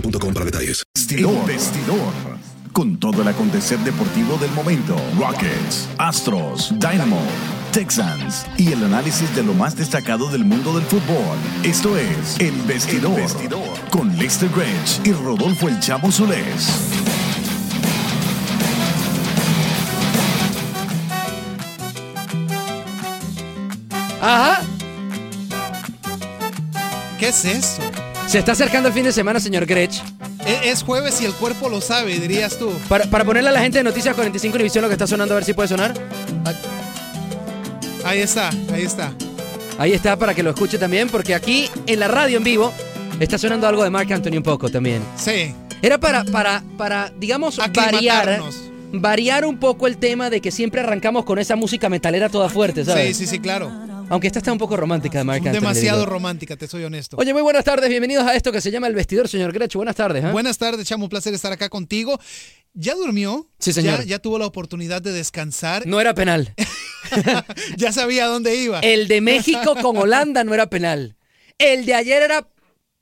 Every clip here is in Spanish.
boostmobile.com para detalles. Vestidor. Vestidor. Con todo el acontecer deportivo del momento. Rockets, Astros, Dynamo, Texans y el análisis de lo más destacado del mundo del fútbol. Esto es El Vestidor. Con Lester Grange y Rodolfo El Chamo Solés. Ajá. ¿Qué es eso? Se está acercando el fin de semana, señor Grech. E- Es jueves y el cuerpo lo sabe, dirías tú. Para, para ponerle a la gente de Noticias 45 Univisión lo que está sonando, a ver si puede sonar. Ahí está, ahí está. Ahí está para que lo escuche también, porque aquí en la radio en vivo está sonando algo de Mark Anthony un poco también. Sí. Era para, para, para digamos, variar, variar un poco el tema de que siempre arrancamos con esa música metalera toda fuerte, Sí, ¿sabes? sí, sí, claro. Aunque esta está un poco romántica de Mark Anthony. le Demasiado romántica, te soy honesto. Oye, muy buenas tardes, bienvenidos a esto que se llama El Vestidor, señor Grech. Buenas tardes. ¿eh? Buenas tardes, Chamo, un placer estar acá contigo. ¿Ya durmió? Sí, señor. ¿Ya, ya tuvo la oportunidad de descansar? No era penal. ya sabía dónde iba. El de México con Holanda no era penal. El de ayer era.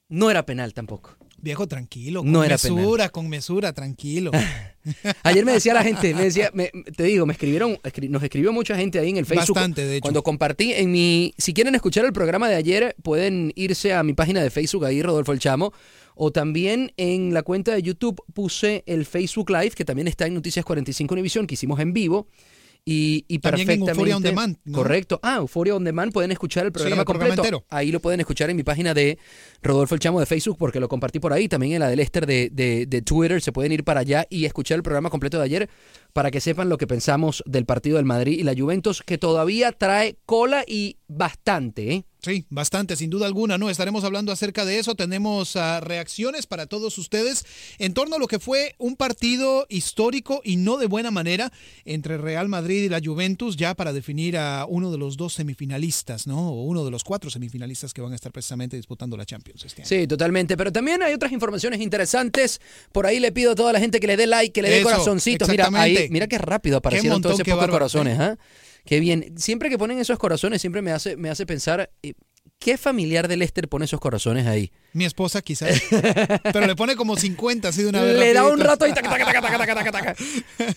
No era penal tampoco. Viejo, tranquilo. Con No era mesura, con mesura, tranquilo. Ayer me decía la gente, me decía, me- te digo, me escribieron, escri- nos escribió mucha gente ahí en el Facebook. Bastante, de hecho. Cuando compartí en mi, si quieren escuchar el programa de ayer, pueden irse a mi página de Facebook, ahí Rodolfo El Chamo, o también en la cuenta de YouTube puse el Facebook Live, que también está en Noticias 45 Univisión, que hicimos en vivo. Y, y También en perfectamente. Euphoria On Demand, ¿no? Correcto. Ah, Euphoria On Demand. Pueden escuchar el programa el completo. Ahí lo pueden escuchar en mi página de Rodolfo El Chamo de Facebook porque lo compartí por ahí. También en la de Lester de, de, de Twitter. Se pueden ir para allá y escuchar el programa completo de ayer para que sepan lo que pensamos del partido del Madrid y la Juventus, que todavía trae cola y bastante, ¿eh? Sí, bastante, sin duda alguna, ¿no? Estaremos hablando acerca de eso. Tenemos ah, reacciones para todos ustedes en torno a lo que fue un partido histórico y no de buena manera entre Real Madrid y la Juventus, ya para definir a uno de los dos semifinalistas, ¿no? O uno de los cuatro semifinalistas que van a estar precisamente disputando la Champions este año. Sí, totalmente. Pero también hay otras informaciones interesantes. Por ahí le pido a toda la gente que le dé like, que le dé corazoncitos. Mira, exactamente. Mira qué rápido aparecieron todos esos pocos corazones, ¿ah? Qué bien. Siempre que ponen esos corazones, siempre me hace, me hace pensar, eh, ¿qué familiar de Lester pone esos corazones ahí? Mi esposa quizás. Pero le pone como 50 así de una vez. Le da un rato y taca, taca, taca, taca, taca.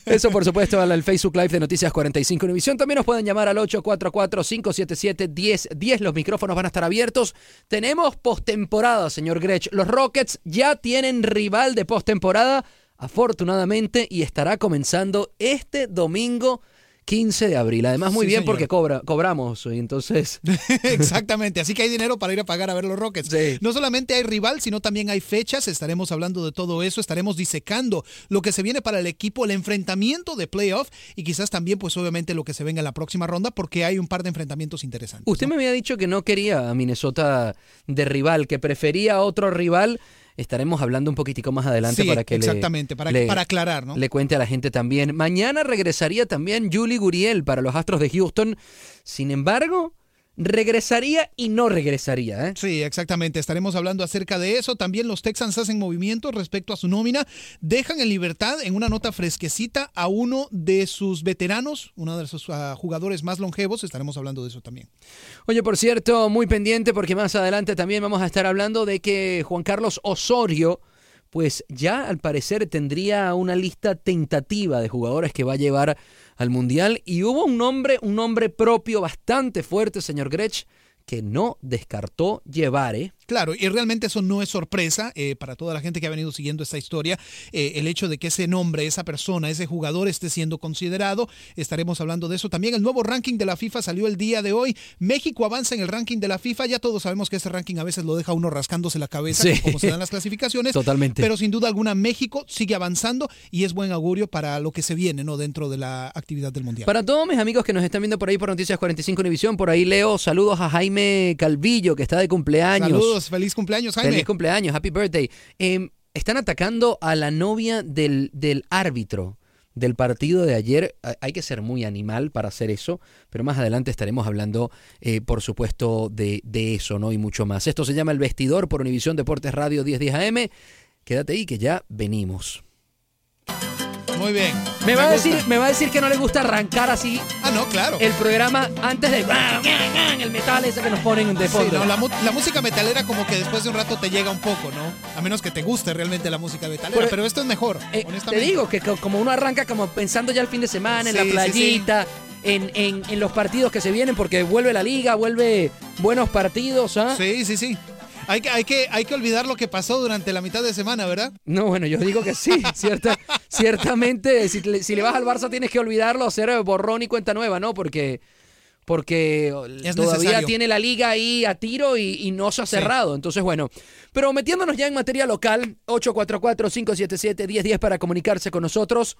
Eso, por supuesto, al al Facebook Live de Noticias 45 Univisión. También nos pueden llamar al 844-577-1010. Los micrófonos van a estar abiertos. Tenemos postemporada, señor Grech. Los Rockets ya tienen rival de postemporada, afortunadamente, y estará comenzando este domingo 15 de abril. Además, muy Sí, bien señor. porque cobra, cobramos. Y entonces, Exactamente, así que hay dinero para ir a pagar a ver los Rockets. Sí. No solamente hay rival, sino también hay fechas. Estaremos hablando de todo eso, estaremos disecando lo que se viene para el equipo, el enfrentamiento de playoff y quizás también, pues obviamente, lo que se venga en la próxima ronda, porque hay un par de enfrentamientos interesantes. usted me había dicho que no quería a Minnesota de rival, que prefería a otro rival. Estaremos hablando un poquitico más adelante Sí, para que le- exactamente, para- le- para aclarar, ¿no? Le cuente a la gente también. Mañana regresaría también Julie Guriel para los Astros de Houston. Sin embargo, regresaría y no regresaría. ¿eh? Sí, exactamente. Estaremos hablando acerca de eso. También los Texans hacen movimientos respecto a su nómina. Dejan en libertad, en una nota fresquecita, a uno de sus veteranos, uno de sus ah, jugadores más longevos. Estaremos hablando de eso también. Oye, por cierto, muy pendiente porque más adelante también vamos a estar hablando de que Juan Carlos Osorio, pues ya al parecer tendría una lista tentativa de jugadores que va a llevar al Mundial y hubo un nombre, un nombre propio bastante fuerte, señor Grech, que no descartó llevar, ¿eh? Claro, y realmente eso no es sorpresa eh, para toda la gente que ha venido siguiendo esta historia. eh, el hecho de que ese nombre, esa persona, ese jugador esté siendo considerado. Estaremos hablando de eso. También el nuevo ranking de la FIFA salió el día de hoy. México avanza en el ranking de la FIFA. Ya todos sabemos que ese ranking a veces lo deja uno rascándose la cabeza, Sí. como se dan las clasificaciones. Totalmente. Pero sin duda alguna, México sigue avanzando y es buen augurio para lo que se viene ¿no? dentro de la actividad del Mundial. Para todos mis amigos que nos están viendo por ahí por Noticias 45 Univisión, por ahí leo saludos a Jaime Calvillo, que está de cumpleaños. Saludos, feliz cumpleaños, Jaime. Feliz cumpleaños, happy birthday. Eh, están atacando a la novia del, del árbitro del partido de ayer. Ha- Hay que ser muy animal para hacer eso, pero más adelante estaremos hablando, eh, por supuesto, de, de eso, ¿no? Y mucho más. Esto se llama El Vestidor por Univisión Deportes Radio 1010 AM. Quédate ahí que ya venimos. Muy bien. Me va, a gusta. decir, me va a decir que no le gusta arrancar así Ah, no, claro. el programa antes de el metal ese que nos ponen de Sí, fondo. no, la, música metalera como que después de un rato te llega un poco, ¿no? A menos que te guste realmente la música metalera, Pero- pero esto es mejor, Eh, te honestamente. digo que co- como uno arranca como pensando ya el fin de semana, en Sí, la sí, playita, En, en- en los partidos que se vienen, porque vuelve la liga, vuelve buenos partidos, ¿ah? Sí, sí, sí. Hay que, hay, que, hay que olvidar lo que pasó durante la mitad de semana, ¿verdad? No, bueno, yo digo que sí, cierta, ciertamente, si, le- si le vas al Barça tienes que olvidarlo, hacer borrón y cuenta nueva, ¿no? Porque, porque Es todavía necesario. tiene la liga ahí a tiro y, y no se ha Sí. cerrado. Entonces, bueno, pero metiéndonos ya en materia local, 844-577-1010 para comunicarse con nosotros.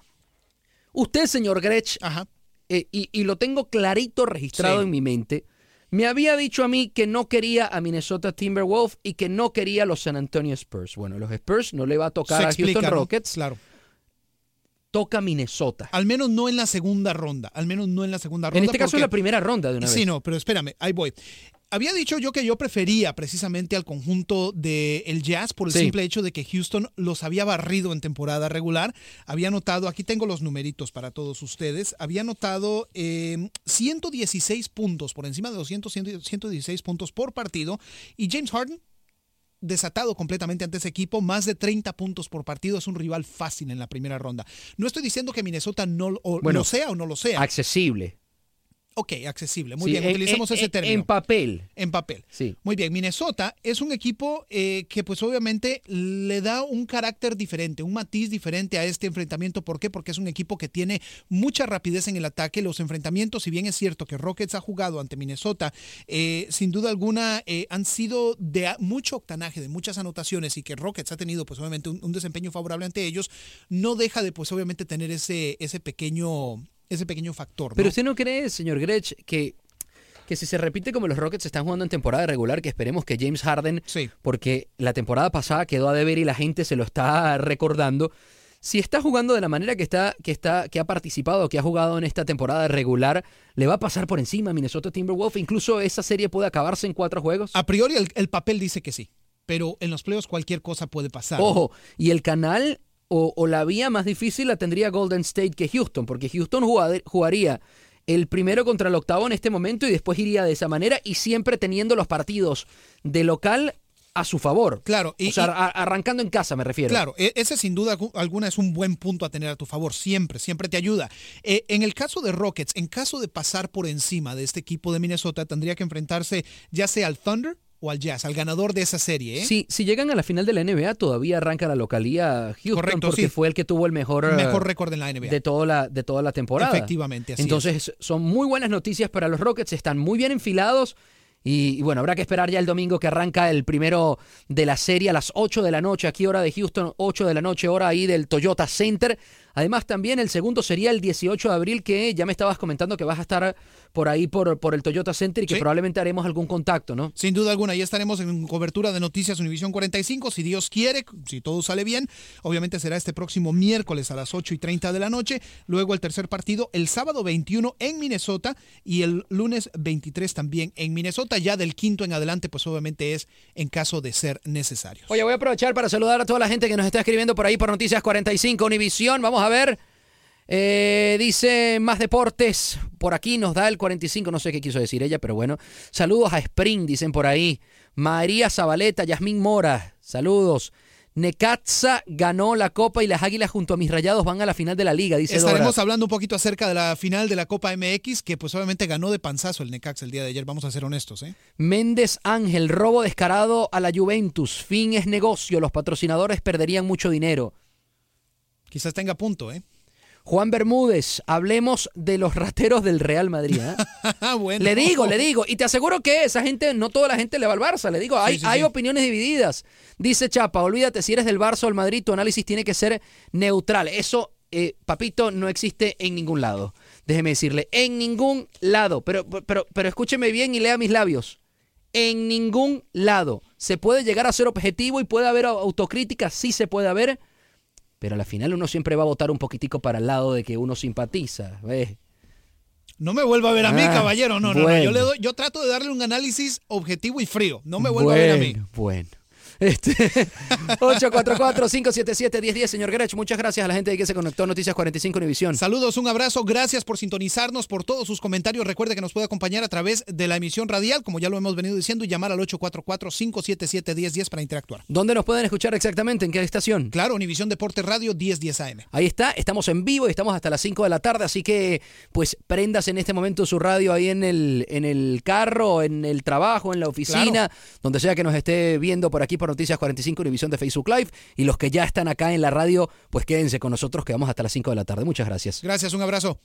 Usted, señor Grech, eh, y, y lo tengo clarito registrado Sí. en mi mente, me había dicho a mí que no quería a Minnesota Timberwolves y que no quería a los San Antonio Spurs. Bueno, los Spurs no le va a tocar Se a explica, Houston ¿no? Rockets. Claro. Toca Minnesota. Al menos no en la segunda ronda. Al menos no en la segunda ronda. En este caso es la primera ronda de una vez. Sí, no, pero espérame, ahí voy. Había dicho yo que yo prefería precisamente al conjunto del el Jazz por el Sí. simple hecho de que Houston los había barrido en temporada regular. Había notado, aquí tengo los numeritos para todos ustedes, había notado eh, 116 puntos por encima de 200, 116 puntos por partido. Y James Harden, desatado completamente ante ese equipo, más de 30 puntos por partido, es un rival fácil en la primera ronda. No estoy diciendo que Minnesota no lo- o Bueno, lo sea o no lo sea. Accesible. Ok, accesible. Muy Sí, bien, en- utilicemos en- ese término. En papel. En papel. Sí. Muy bien, Minnesota es un equipo eh, que pues obviamente le da un carácter diferente, un matiz diferente a este enfrentamiento. ¿Por qué? Porque es un equipo que tiene mucha rapidez en el ataque. Los enfrentamientos, si bien es cierto que Rockets ha jugado ante Minnesota, eh, sin duda alguna eh, han sido de mucho octanaje, de muchas anotaciones y que Rockets ha tenido pues obviamente un, un desempeño favorable ante ellos, no deja de pues obviamente tener ese, ese pequeño ese pequeño factor. ¿no? Pero usted no cree, señor Grech, que, que si se repite como los Rockets están jugando en temporada regular, que esperemos que James Harden, porque la temporada pasada quedó a deber y la gente se lo está recordando. Si está jugando de la manera que está, que está, que ha participado, que ha jugado en esta temporada regular, le va a pasar por encima a Minnesota Timberwolves. Incluso esa serie puede acabarse en cuatro juegos. A priori el, el papel dice que sí, pero en los playoffs cualquier cosa puede pasar. Ojo, y el canal o, o la vía más difícil la tendría Golden State que Houston, porque Houston jugaría el primero contra el octavo en este momento y después iría de esa manera y siempre teniendo los partidos de local a su favor. Claro, y- o sea, y- arrancando en casa me refiero. Claro, e- ese sin duda algu- alguna es un buen punto a tener a tu favor, siempre, siempre te ayuda. Eh, en el caso de Rockets, en caso de pasar por encima de este equipo de Minnesota, tendría que enfrentarse ya sea al Thunder o al Jazz, al ganador de esa serie. ¿eh? Sí, si llegan a la final de la NBA, todavía arranca la localía Houston Correcto, porque sí. fue el que tuvo el mejor, Mejor eh, récord en la NBA. de toda la de toda la temporada. Efectivamente, así Entonces, son muy buenas noticias para los Rockets, están muy bien enfilados. Y, y bueno, habrá que esperar ya el domingo que arranca el primero de la serie a las 8 de la noche, aquí hora de Houston, 8 de la noche, hora ahí del Toyota Center. Además, también el segundo sería el 18 de abril, que ya me estabas comentando que vas a estar por ahí por, por el Toyota Center y que Sí. probablemente haremos algún contacto, ¿no? Sin duda alguna, ya estaremos en cobertura de Noticias Univisión 45, si Dios quiere, si todo sale bien. Obviamente será este próximo miércoles a las 8 y 30 de la noche. Luego el tercer partido, el sábado 21 en Minnesota y el lunes 23 también en Minnesota. Ya del quinto en adelante, pues obviamente es en caso de ser necesario. Oye, voy a aprovechar para saludar a toda la gente que nos está escribiendo por ahí por Noticias 45 Univisión. Vamos a ver. Eh, dice más deportes. Por aquí nos da el 45. No sé qué quiso decir ella, pero bueno. Saludos a Spring, dicen por ahí. María Zabaleta, Yasmín Mora. Saludos. Necaxa ganó la Copa y las Águilas junto a mis rayados van a la final de la liga, dice Estaremos Dora. hablando un poquito acerca de la final de la Copa MX, que pues obviamente ganó de panzazo el Necaxa el día de ayer, vamos a ser honestos. ¿eh? Méndez Ángel, robo descarado a la Juventus. Fin es negocio. Los patrocinadores perderían mucho dinero. Quizás tenga punto, ¿eh? Juan Bermúdez, hablemos de los rateros del Real Madrid. ¿eh? Bueno. Le digo, le digo. Y te aseguro que esa gente, no toda la gente le va al Barça. Le digo, hay, sí, hay sí. opiniones divididas. Dice Chapa, olvídate, si eres del Barça o el Madrid, tu análisis tiene que ser neutral. Eso, eh, papito, no existe en ningún lado. Déjeme decirle, en ningún lado. Pero, pero, pero escúcheme bien y lea mis labios. En ningún lado. Se puede llegar a ser objetivo y puede haber autocrítica, sí se puede haber. Pero a la final uno siempre va a votar un poquitico para el lado de que uno simpatiza. ¿ves? No me vuelva a ver a mí, Ah, caballero. No, no, no. Yo, le doy, yo trato de darle un análisis objetivo y frío. No me vuelva a ver a mí. Bueno. Este, 844-577-1010, señor Grech. Muchas gracias a la gente que se conectó a Noticias 45 Univisión. Saludos, un abrazo, gracias por sintonizarnos, por todos sus comentarios. Recuerde que nos puede acompañar a través de la emisión radial, como ya lo hemos venido diciendo, y llamar al 844-577-1010 para interactuar. ¿Dónde nos pueden escuchar exactamente? ¿En qué estación? Claro, Univisión Deporte Radio 1010 AM. Ahí está, estamos en vivo y estamos hasta las 5 de la tarde, así que pues prendas en este momento su radio ahí en el, en el carro, en el trabajo, en la oficina, donde sea que nos esté viendo por aquí por Noticias 45 Univisión de Facebook Live. Y los que ya están acá en la radio, pues quédense con nosotros que vamos hasta las 5 de la tarde. Muchas gracias. Gracias, un abrazo.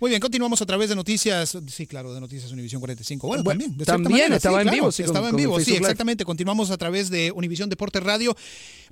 Muy bien, continuamos a través de Noticias, sí, claro, de Noticias Univisión 45. Bueno, Bueno, también, de también manera, estaba sí, en claro, vivo, sí, con- estaba en con vivo, sí, Live. exactamente. Continuamos a través de Univisión Deporte Radio.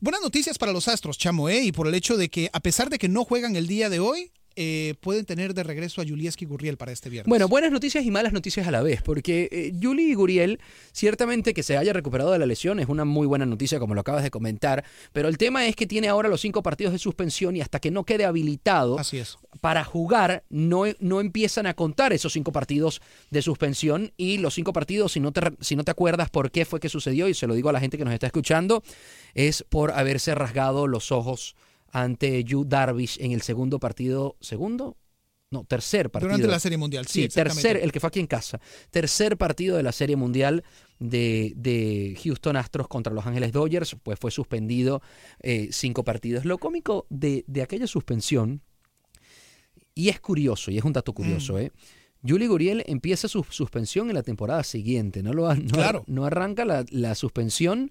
Buenas noticias para los Astros, chamo, ¿eh? Y por el hecho de que, a pesar de que no juegan el día de hoy, eh, pueden tener de regreso a Julieski Gurriel para este viernes. Bueno, buenas noticias y malas noticias a la vez, porque eh, Yuli Guriel, ciertamente que se haya recuperado de la lesión es una muy buena noticia, como lo acabas de comentar, pero el tema es que tiene ahora los cinco partidos de suspensión y hasta que no quede habilitado Así es. para jugar, no, no empiezan a contar esos cinco partidos de suspensión y los cinco partidos, si no, te, si no te acuerdas por qué fue que sucedió, y se lo digo a la gente que nos está escuchando, es por haberse rasgado los ojos ante Yu Darvish en el segundo partido, segundo, no, tercer partido. Durante la Serie Mundial, sí, Sí, tercer, el que fue aquí en casa. Tercer partido de la Serie Mundial de, de Houston Astros contra Los Ángeles Dodgers, pues fue suspendido eh, cinco partidos. Lo cómico de, de aquella suspensión, y es curioso, y es un dato curioso, Mm. ¿eh? Yuli Guriel empieza su suspensión en la temporada siguiente, no, lo, ha- no, Claro. no arranca la, la suspensión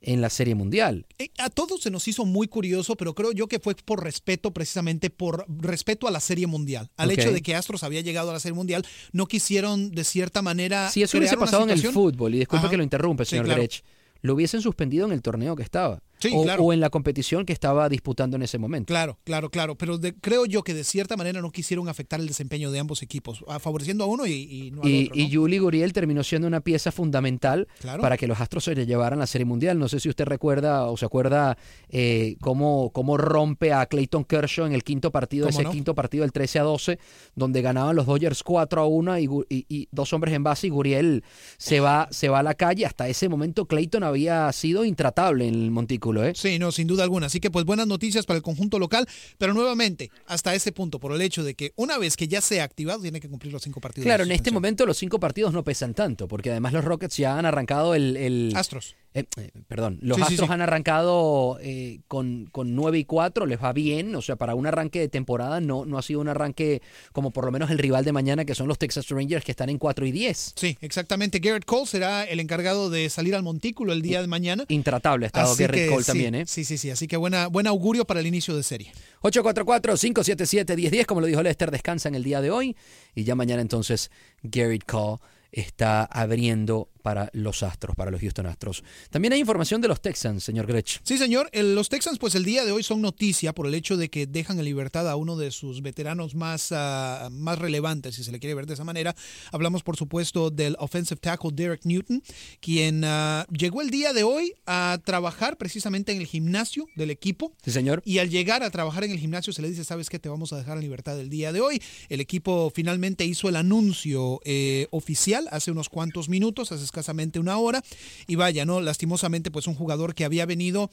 en la Serie Mundial. Eh, A todos se nos hizo muy curioso, pero creo yo que fue por respeto, precisamente por respeto a la Serie Mundial. Al hecho de que Astros había llegado a la Serie Mundial, no quisieron de cierta manera. Si eso hubiese pasado en el fútbol, y disculpe Ajá. que lo interrumpe, Sí, señor claro. Grech, lo hubiesen suspendido en el torneo que estaba. Sí, o, claro. o en la competición que estaba disputando en ese momento. Claro, claro, claro. Pero de- creo yo que de cierta manera no quisieron afectar el desempeño de ambos equipos, favoreciendo a uno y, y no al Y, otro. ¿no? y Yuli Guriel terminó siendo una pieza fundamental Claro. para que los Astros se llevaran la Serie Mundial. No sé si usted recuerda o se acuerda eh, cómo, cómo rompe a Clayton Kershaw en el quinto partido, ¿Cómo ese no? quinto partido del 13 a 12, donde ganaban los Dodgers 4 a 1 y, Gu- y- y dos hombres en base y Guriel se va, se va a la calle. Hasta ese momento Clayton había sido intratable en el Montico. Ridículo, ¿eh? Sí, no, sin duda alguna. Así que pues buenas noticias para el conjunto local, pero nuevamente, hasta ese punto, por el hecho de que una vez que ya sea activado, tiene que cumplir los cinco partidos. Claro, en este momento los cinco partidos no pesan tanto, porque además los Rockets ya han arrancado el... el- Astros. eh, eh, perdón, los Sí, sí, Astros sí. han arrancado eh, con, con 9 y 4, les va bien, o sea, para un arranque de temporada no, no ha sido un arranque como por lo menos el rival de mañana, que son los Texas Rangers, que están en 4 y 10. Sí, exactamente. Garrett Cole será el encargado de salir al montículo el día de mañana. Intratable ha estado Así Garrett que Sí, también, ¿eh? Sí, sí, sí. Así que buena, buen augurio para el inicio de serie. 844-577-1010, como lo dijo Lester, descansan el día de hoy y ya mañana entonces Garrett Cole está abriendo para los Astros, para los Houston Astros. También hay información de los Texans, señor Grech. Sí, señor. El- los Texans, pues el día de hoy son noticia por el hecho de que dejan en libertad a uno de sus veteranos más, ah, más relevantes, si se le quiere ver de esa manera. Hablamos, por supuesto, del offensive tackle Derek Newton, quien ah, llegó el día de hoy a trabajar precisamente en el gimnasio del equipo. Sí, señor. Y al llegar a trabajar en el gimnasio se le dice, ¿sabes qué? Te vamos a dejar en libertad el día de hoy. El equipo finalmente hizo el anuncio eh, oficial hace unos cuantos minutos, hace escasamente una hora. Y vaya, ¿no? Lastimosamente, pues un jugador que había venido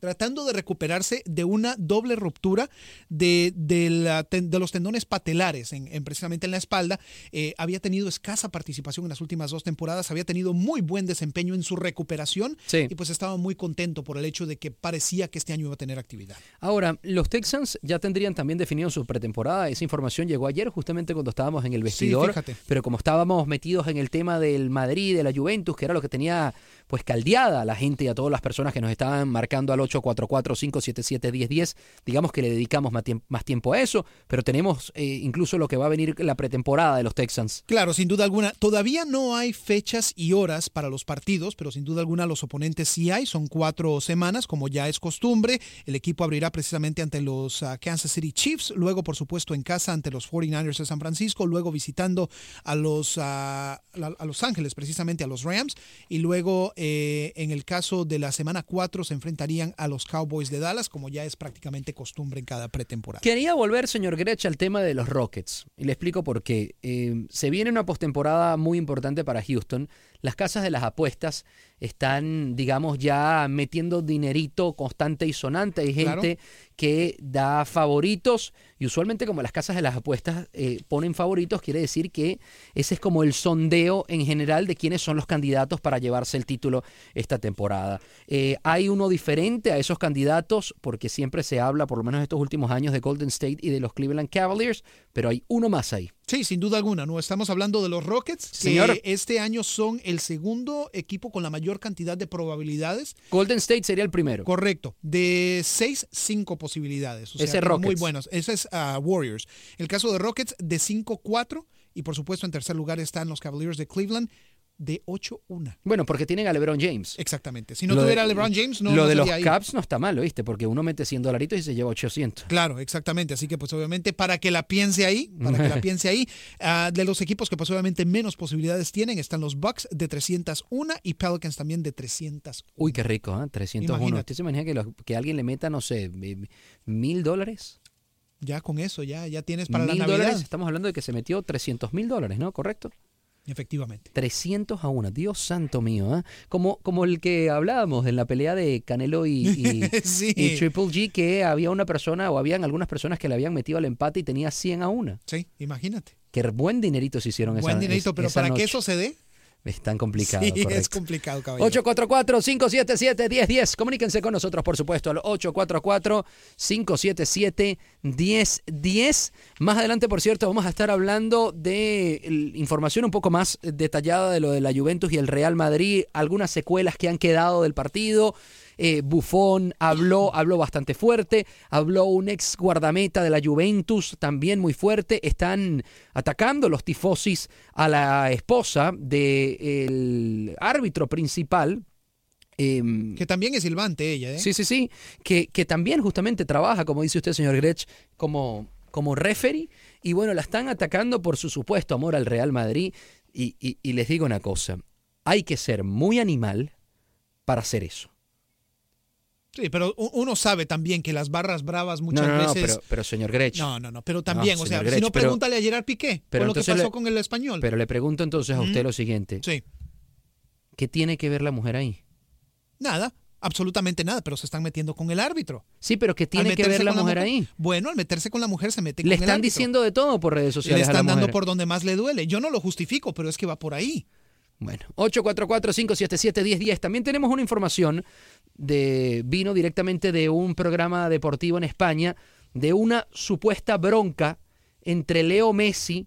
tratando de recuperarse de una doble ruptura de, de, la ten- de los tendones patelares, en, en precisamente en la espalda. Eh, había tenido escasa participación en las últimas dos temporadas, había tenido muy buen desempeño en su recuperación Sí. y pues estaba muy contento por el hecho de que parecía que este año iba a tener actividad. Ahora, los Texans ya tendrían también definido su pretemporada. Esa información llegó ayer justamente cuando estábamos en el vestidor. pero como estábamos metidos en el tema del Madrid, de la Juventus, que era lo que tenía pues caldeada a la gente y a todas las personas que nos estaban marcando al 844-577-1010, digamos que le dedicamos más tiemp- más tiempo a eso, pero tenemos eh, incluso lo que va a venir la pretemporada de los Texans. Claro, sin duda alguna. Todavía no hay fechas y horas para los partidos, pero sin duda alguna los oponentes sí hay. Son cuatro semanas, como ya es costumbre. El equipo abrirá precisamente ante los ah, Kansas City Chiefs, luego por supuesto en casa ante los 49ers de San Francisco, luego visitando a los, ah, a Los Ángeles, precisamente a los Rams, y luego eh, en el caso de la semana 4 se enfrentarían a los Cowboys de Dallas, como ya es prácticamente costumbre en cada pretemporada. Quería volver, señor Grech, al tema de los Rockets. Y le explico por qué. Eh, se viene una postemporada muy importante para Houston. Las casas de las apuestas están, digamos, ya metiendo dinerito constante y sonante. Hay Claro. gente que da favoritos y usualmente como las casas de las apuestas eh, ponen favoritos, quiere decir que ese es como el sondeo en general de quiénes son los candidatos para llevarse el título esta temporada. Eh, hay uno diferente a esos candidatos porque siempre se habla, por lo menos estos últimos años, de Golden State y de los Cleveland Cavaliers, pero hay uno más ahí. Sí, sin duda alguna, ¿no? Estamos hablando de los Rockets, que este año son el segundo equipo con la mayor cantidad de probabilidades. Golden State sería el primero. Correcto, de 6, 5 posibilidades. O sea, Ese Rockets. Muy buenos. Ese es ah, Warriors. El caso de Rockets, de 5, 4. Y por supuesto, en tercer lugar están los Cavaliers de Cleveland, de 8, 1. Bueno, porque tienen a LeBron James. Exactamente. Si no Lo de- tuviera LeBron James, no Lo no de los ahí. Caps no está mal, ¿viste? Porque uno mete 100 dolaritos y se lleva 800. Claro, exactamente. Así que, pues, obviamente, para que la piense ahí, para que la piense ahí, ah, de los equipos que, pues, obviamente, menos posibilidades tienen, están los Bucks de 301 y Pelicans también de 300. Uy, qué rico, ¿eh? 301. Imagínate. ¿Usted se imagina que, los- que alguien le meta, no sé, mil dólares? Ya con eso, ya, ya tienes para la Mil Navidad. dólares, estamos hablando de que se metió 300 mil dólares, ¿no? ¿Correcto? Efectivamente. 300 a 1, Dios santo mío, ¿eh? Como, como el que hablábamos en la pelea de Canelo y, y- Sí. y Triple G, que había una persona o habían algunas personas que le habían metido al empate y tenía 100 a 1. Sí, imagínate. Qué buen dinerito se hicieron Buen esa dinerito, es- pero para que noche. eso se dé, Es tan complicado, sí, es correcto. complicado, caballero. 844-577-1010. Comuníquense con nosotros, por supuesto, al 844-577-1010. Más adelante, por cierto, vamos a estar hablando de información un poco más detallada de lo de la Juventus y el Real Madrid, algunas secuelas que han quedado del partido. Eh, Buffon habló, habló bastante fuerte, habló un ex guardameta de la Juventus también muy fuerte. Están atacando los tifosis a la esposa del árbitro principal. em, Que también es silbante ella, ¿eh? Sí, sí, sí. Que, que también justamente trabaja, como dice usted, señor Grech, como, como referee. Y bueno, la están atacando por su supuesto amor al Real Madrid. Y, y- y les digo una cosa, hay que ser muy animal para hacer eso. Sí, pero uno sabe también que las barras bravas muchas no, no, no, veces... pero, pero señor Grech. No, no, no, pero también, No, o sea, si no, pero- pregúntale a Gerard Piqué, pero con lo que pasó le- con el español. Pero le pregunto entonces a usted Ujú. lo siguiente. Sí, ¿Qué tiene que ver la mujer ahí? nada. absolutamente nada, pero se están metiendo con el árbitro. Sí, pero ¿qué tiene que ver la mujer ahí? Bueno, al meterse con la mujer se mete Le con el están árbitro. diciendo de todo por redes Le sociales a la están dando mujer. por donde más le duele. Yo no lo justifico, pero es que va por ahí. Bueno, 844-577-1010. También tenemos una información de vino directamente de un programa deportivo en España de una supuesta bronca entre Leo Messi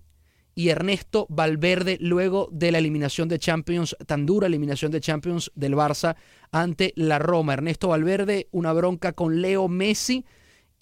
y Ernesto Valverde luego de la eliminación de Champions, tan dura eliminación de Champions del Barça ante la Roma. Ernesto Valverde, una bronca con Leo Messi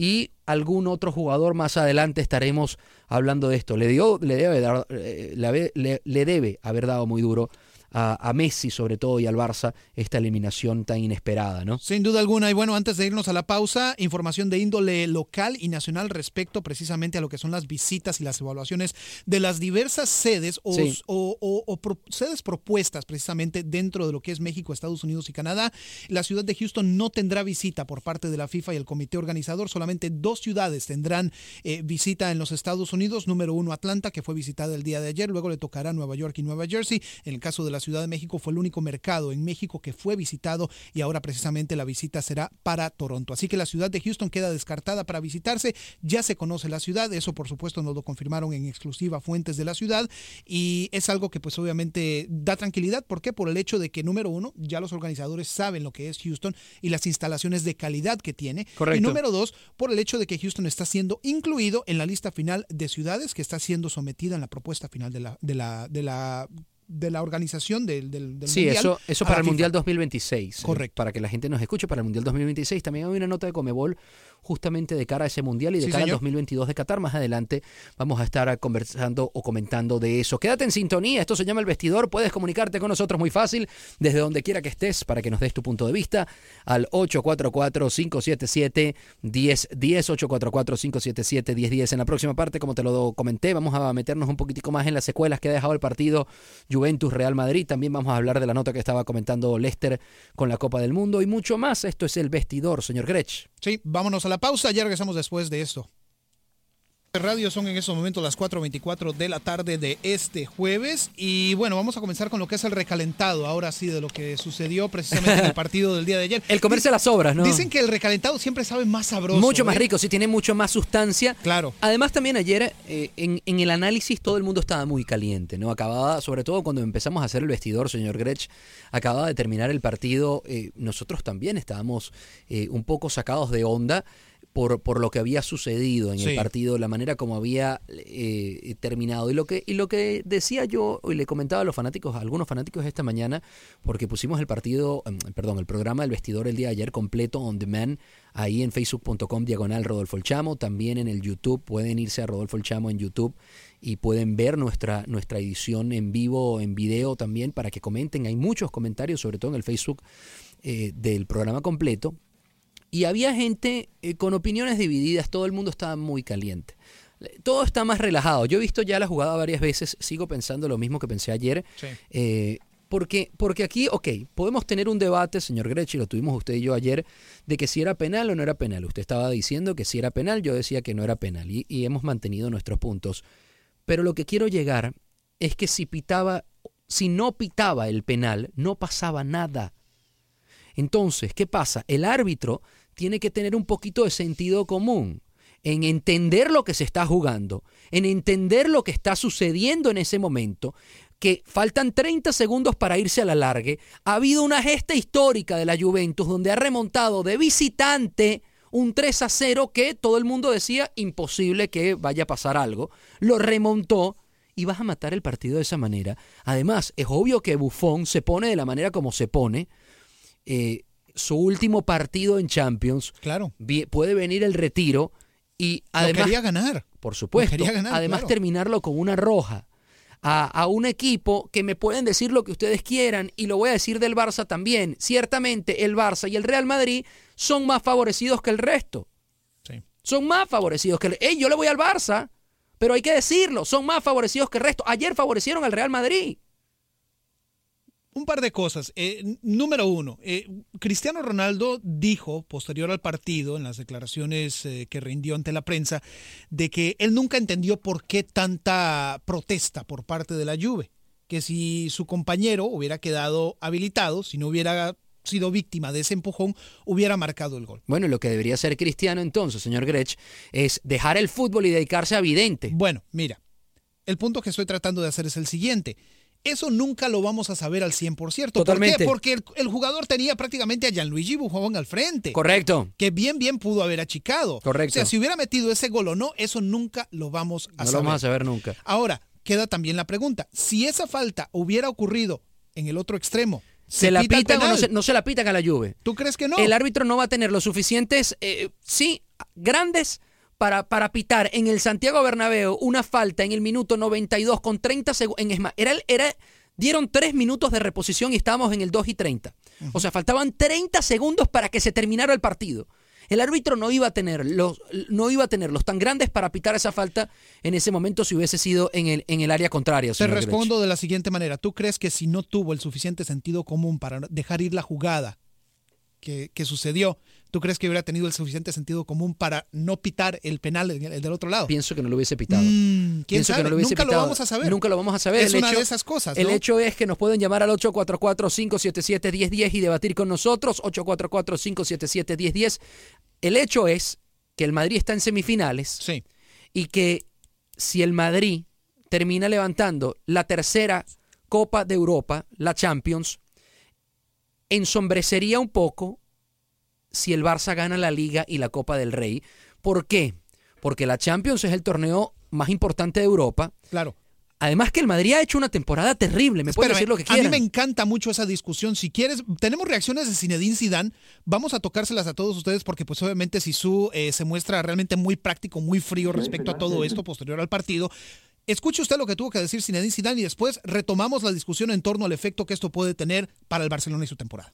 y algún otro jugador más adelante estaremos hablando de esto. Le, dio, le, debe, dar- eh, le, le- le debe haber dado muy duro a, a Messi sobre todo y al Barça esta eliminación tan inesperada, ¿no? Sin duda alguna. Y bueno, antes de irnos a la pausa, información de índole local y nacional respecto precisamente a lo que son las visitas y las evaluaciones de las diversas sedes o, Sí. o- o- o pro- sedes propuestas precisamente dentro de lo que es México, Estados Unidos y Canadá. La ciudad de Houston no tendrá visita por parte de la FIFA y el comité organizador. Solamente dos ciudades tendrán eh, visita en los Estados Unidos. Número uno, Atlanta, que fue visitada el día de ayer. Luego le tocará Nueva York y Nueva Jersey. En el caso de la Ciudad de México fue el único mercado en México que fue visitado y ahora precisamente la visita será para Toronto. Así que la ciudad de Houston queda descartada para visitarse. Ya se conoce la ciudad, eso por supuesto nos lo confirmaron en exclusiva fuentes de la ciudad y es algo que pues obviamente da tranquilidad. ¿Por qué? Por el hecho de que número uno, ya los organizadores saben lo que es Houston y las instalaciones de calidad que tiene. Correcto. Y número dos, por el hecho de que Houston está siendo incluido en la lista final de ciudades que está siendo sometida en la propuesta final de la, de la, de la, de la organización del, del, del Sí, mundial eso, eso para el FIFA. Mundial 2026. eh, Correcto. para que la gente nos escuche, para el Mundial 2026. También hay una nota de Comebol justamente de cara a ese Mundial y de Sí, cara al señor. 2022 de Qatar. Más adelante vamos a estar conversando o comentando de eso. Quédate en sintonía, esto se llama El Vestidor. Puedes comunicarte con nosotros muy fácil desde donde quiera que estés para que nos des tu punto de vista al 844-577-1010, 844-577-1010. En la próxima parte, como te lo comenté, vamos a meternos un poquitico más en las secuelas que ha dejado el partido Juventus-Real Madrid. También vamos a hablar de la nota que estaba comentando Lester con la Copa del Mundo y mucho más. Esto es El Vestidor, señor Grech. Sí, vámonos a la pausa, ya regresamos después de esto. Radio son en estos momentos las 4.24 de la tarde de este jueves y bueno, vamos a comenzar con lo que es el recalentado ahora sí de lo que sucedió precisamente en el partido del día de ayer. El comerse las obras, ¿no? Dicen que el recalentado siempre sabe más sabroso. Mucho más ¿eh? rico, sí, tiene mucho más sustancia. Claro. Además, también ayer eh, en, en el análisis todo el mundo estaba muy caliente, ¿no? Acababa, sobre todo cuando empezamos a hacer el vestidor, señor Grech, acababa de terminar el partido. eh, nosotros también estábamos un poco sacados de onda. Por, por lo que había sucedido en el partido, la manera como había eh, terminado. Y lo, que, y lo que decía yo, y le comentaba a los fanáticos, a algunos fanáticos esta mañana, porque pusimos el partido, em, perdón, el programa del vestidor el día de ayer completo on demand ahí en facebook.com diagonal Rodolfo El Chamo, también en el YouTube, pueden irse a Rodolfo El Chamo en YouTube y pueden ver nuestra, nuestra edición en vivo, en video también, para que comenten. Hay muchos comentarios, sobre todo en el Facebook eh, del programa completo. Y había gente eh, con opiniones divididas, todo el mundo estaba muy caliente. Todo está más relajado. Yo he visto ya la jugada varias veces, sigo pensando lo mismo que pensé ayer. Sí. Eh, porque, porque aquí, ok, podemos tener un debate, señor Grechi, lo tuvimos usted y yo ayer, de que si era penal o no era penal. Usted estaba diciendo que si era penal, yo decía que no era penal y, y hemos mantenido nuestros puntos. Pero lo que quiero llegar es que si pitaba, si no pitaba el penal, no pasaba nada. Entonces, ¿qué pasa? El árbitro tiene que tener un poquito de sentido común en entender lo que se está jugando, en entender lo que está sucediendo en ese momento, que faltan 30 segundos para irse a la largue. Ha habido una gesta histórica de la Juventus donde ha remontado de visitante un 3 a 0 que todo el mundo decía imposible que vaya a pasar algo. Lo remontó y vas a matar el partido de esa manera. Además, es obvio que Buffon se pone de la manera como se pone. Eh, su último partido en Champions. Claro. Puede venir el retiro y Lo además. quería ganar. Por supuesto. quería ganar, además, claro. terminarlo con una roja. A, a un equipo que me pueden decir lo que ustedes quieran, y lo voy a decir del Barça también. Ciertamente, el Barça y el Real Madrid son más favorecidos que el resto. Sí. Son más favorecidos que el. ¡Ey, yo le voy al Barça! Pero hay que decirlo, son más favorecidos que el resto. Ayer favorecieron al Real Madrid. Un par de cosas. Eh, número uno, eh, Cristiano Ronaldo dijo, posterior al partido, en las declaraciones eh, que rindió ante la prensa, de que él nunca entendió por qué tanta protesta por parte de la Juve. Que si su compañero hubiera quedado habilitado, si no hubiera sido víctima de ese empujón, hubiera marcado el gol. Bueno, lo que debería hacer Cristiano entonces, señor Grech, es dejar el fútbol y dedicarse a vidente. Bueno, mira, el punto que estoy tratando de hacer es el siguiente. Eso nunca lo vamos a saber al 100%. Totalmente. ¿Por qué? Porque el, el jugador tenía prácticamente a Gianluigi Buffon al frente. Correcto. Que bien, bien pudo haber achicado. Correcto. O sea, si hubiera metido ese gol o no, eso nunca lo vamos a No lo saber. vamos a saber nunca. Ahora, queda también la pregunta. Si esa falta hubiera ocurrido en el otro extremo, ¿Se, la pita pitan o no se, no se la pitan a la Juve? ¿Tú crees que no? El árbitro no va a tener los suficientes, eh, sí, grandes para, para pitar en el Santiago Bernabéu una falta en el minuto 92 con 30 segundos. Era, era, dieron 3 minutos de reposición y estábamos en el 2 y 30. O sea, faltaban 30 segundos para que se terminara el partido. El árbitro no iba a tener los, no iba a tener los tan grandes para pitar esa falta en ese momento si hubiese sido en el, en el área contraria. Te Grech. respondo de la siguiente manera. ¿Tú crees que si no tuvo el suficiente sentido común para dejar ir la jugada que, que sucedió, ¿tú crees que hubiera tenido el suficiente sentido común para no pitar el penal el, el del otro lado? Pienso que no lo hubiese pitado. Mm, ¿quién Pienso que no lo hubiese Nunca lo pitado. vamos a saber. Nunca lo vamos a saber. Es El una hecho- de esas cosas, El hecho es que nos pueden llamar al 844-577-1010 y debatir con nosotros. 844-577-1010. El hecho es que el Madrid está en semifinales Sí. y que si el Madrid termina levantando la tercera Copa de Europa, la Champions, ensombrecería un poco si el Barça gana la Liga y la Copa del Rey. ¿Por qué? Porque la Champions es el torneo más importante de Europa. Claro. Además que el Madrid ha hecho una temporada terrible, me pueden Espérame, decir lo que a mí quieran. me encanta mucho esa discusión. Si quieres, tenemos reacciones de Zinedine Zidane. Vamos a tocárselas a todos ustedes porque pues obviamente Sisu eh, se muestra realmente muy práctico, muy frío respecto a todo esto posterior al partido. Escuche usted lo que tuvo que decir Zinedine Zidane y después retomamos la discusión en torno al efecto que esto puede tener para el Barcelona y su temporada.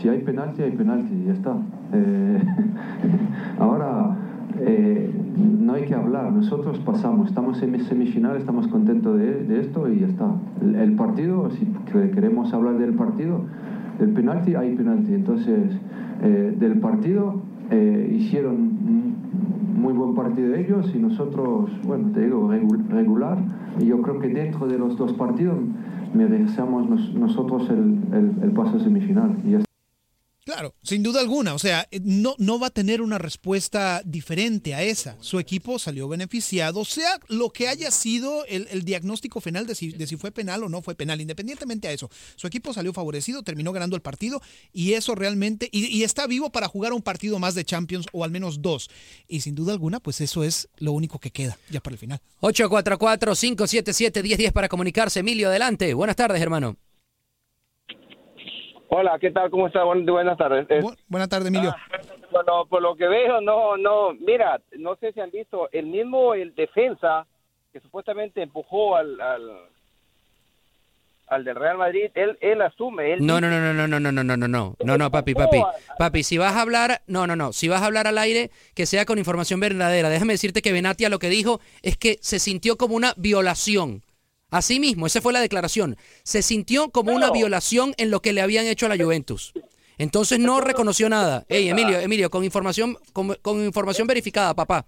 Si hay penalti, hay penalti, ya está. Eh, ahora eh, no hay que hablar, nosotros pasamos, estamos en semifinal, estamos contentos de, esto y ya está. El, partido, si que- queremos hablar del partido, del penalti, hay penalti. Entonces, eh, del partido hicieron muy buen partido ellos y nosotros, bueno, te digo, regu- regular. Y yo creo que dentro de los dos partidos merecemos nos- nosotros el, el- el paso semifinal. Y. Claro, sin duda alguna. O sea, eh, no, no va a tener una respuesta diferente a esa. Su equipo salió beneficiado, sea lo que haya sido el, el diagnóstico final de si, de si fue penal o no fue penal, independientemente a eso. Su equipo salió favorecido, terminó ganando el partido y eso realmente, y, y está vivo para jugar un partido más de Champions o al menos dos. Y sin duda alguna, pues eso es lo único que queda ya para el final. 844-577-1010 para comunicarse. Emilio, adelante. Buenas tardes, hermano. Hola, ¿qué tal? ¿Cómo está? Buen- buenas tardes. Eh, Buenas tardes, Emilio. Ah, bueno, por lo que veo, no, no, mira, no sé si han visto, el mismo el defensa que supuestamente empujó al, al, al del Real Madrid, él, él asume, él No, no, no, no, no, no, no, no, no, no, no, no, no, papi, papi, papi, si vas a hablar, no, no, no, si vas a hablar al aire, que sea con información verdadera. Déjame decirte que Benatia lo que dijo es que se sintió como una violación. Así mismo, esa fue la declaración. Se sintió como una violación en lo que le habían hecho a la Juventus. Entonces no reconoció nada. Ey, Emilio, Emilio, con información, con, con información verificada, papá.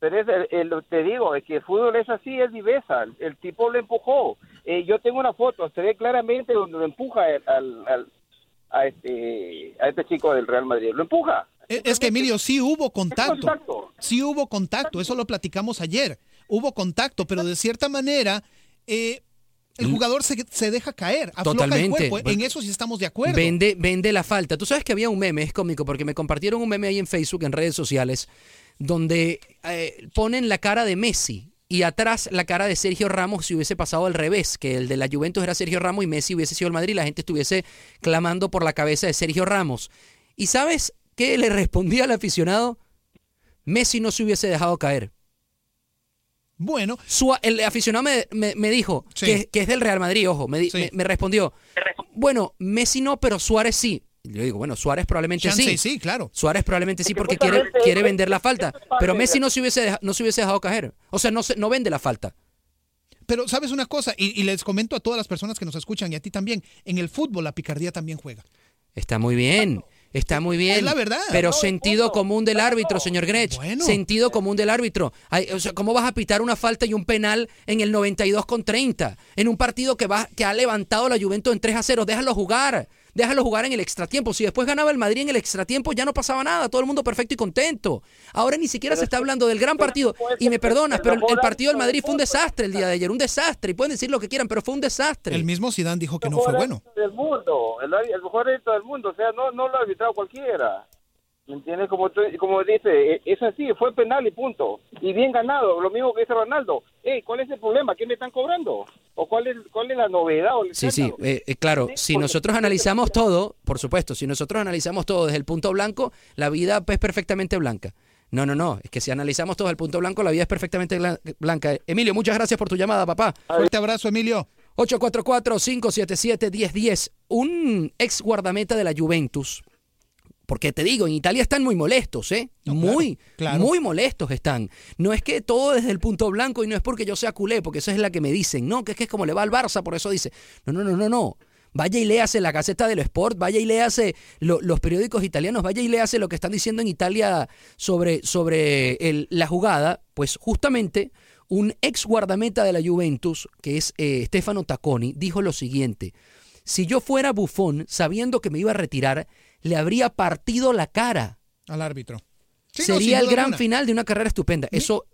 Pero es el- el- te digo, es que el fútbol es así, es viveza. El, el tipo lo empujó. Eh, yo tengo una foto, se ve claramente donde lo empuja al, al- al- a, este, a este chico del Real Madrid. Lo empuja. Es es que Emilio, sí hubo contacto. Sí hubo contacto, eso lo platicamos ayer. Hubo contacto, pero de cierta manera eh, el jugador se, se deja caer, afloja el cuerpo. En eso sí estamos de acuerdo. Vende, vende la falta. Tú sabes que había un meme, es cómico, porque me compartieron un meme ahí en Facebook, en redes sociales, donde eh, ponen la cara de Messi y atrás la cara de Sergio Ramos si hubiese pasado al revés, que el de la Juventus era Sergio Ramos y Messi hubiese sido el Madrid, la gente estuviese clamando por la cabeza de Sergio Ramos. ¿Y sabes qué le respondía al aficionado? Messi no se hubiese dejado caer. Bueno. el aficionado me, me- me dijo que, que es del Real Madrid, ojo, me, di- me- me respondió, bueno, Messi no, pero Suárez sí. Yo digo, bueno, Suárez probablemente Chance, sí. sí, claro. Suárez probablemente sí porque quiere, quiere vender la falta. Pero Messi no se hubiese, no se hubiese dejado caer. O sea, no, se, no vende la falta. Pero sabes una cosa, y, y les comento a todas las personas que nos escuchan y a ti también, en el fútbol la picardía también juega. Está muy bien. Está muy bien. Es la verdad. Pero sentido común del árbitro, señor Grech. Sentido común del árbitro. Ay, o sea, ¿cómo vas a pitar una falta y un penal en el 92 con 30? En un partido que, va, que ha levantado la Juventus en 3 a 0. Déjalo jugar. Déjalo jugar en el extratiempo. Si después ganaba el Madrid en el extratiempo, ya no pasaba nada, todo el mundo perfecto y contento. Ahora ni siquiera se está hablando del gran partido. Y me perdonas, pero el, el partido del Madrid fue un desastre el día de ayer, un desastre. Y pueden decir lo que quieran, pero fue un desastre. El mismo Zidane dijo que no fue bueno. Del mundo, el, el mejor árbitro del mundo, o sea, no, no lo ha arbitrado cualquiera. ¿Me entiendes? Como, tú- como dice, eh, es así, fue penal y punto. Y bien ganado, lo mismo que dice Ronaldo. Ey, ¿cuál es el problema? ¿Qué me están cobrando? ¿O cuál es, cuál es la novedad? o el Sí, sí, escándalo? eh, eh, claro, si nosotros analizamos todo, por supuesto, si nosotros analizamos todo desde el punto blanco, la vida es perfectamente blanca. No, no, no, es que si analizamos todo desde el punto blanco, la vida es perfectamente blan- blanca. Emilio, muchas gracias por tu llamada, papá. Fuerte abrazo, Emilio. 844-577-1010. Un ex guardameta de la Juventus. Porque te digo, en Italia están muy molestos, ¿eh? muy, claro. muy molestos están. No es que todo desde el punto blanco y no es porque yo sea culé, porque eso es la que me dicen, no, que es que es como le va al Barça, por eso dice. No, no, no, no, no. Vaya y léase la Gaceta del Sport, vaya y léase lo- los periódicos italianos, vaya y léase lo que están diciendo en Italia sobre, sobre el- la jugada. Pues justamente un ex guardameta de la Juventus, que es eh, Stefano Tacconi, dijo lo siguiente. Si yo fuera bufón, sabiendo que me iba a retirar, le habría partido la cara. Al árbitro. Sí, sería el gran alguna. final de una carrera estupenda. Eso,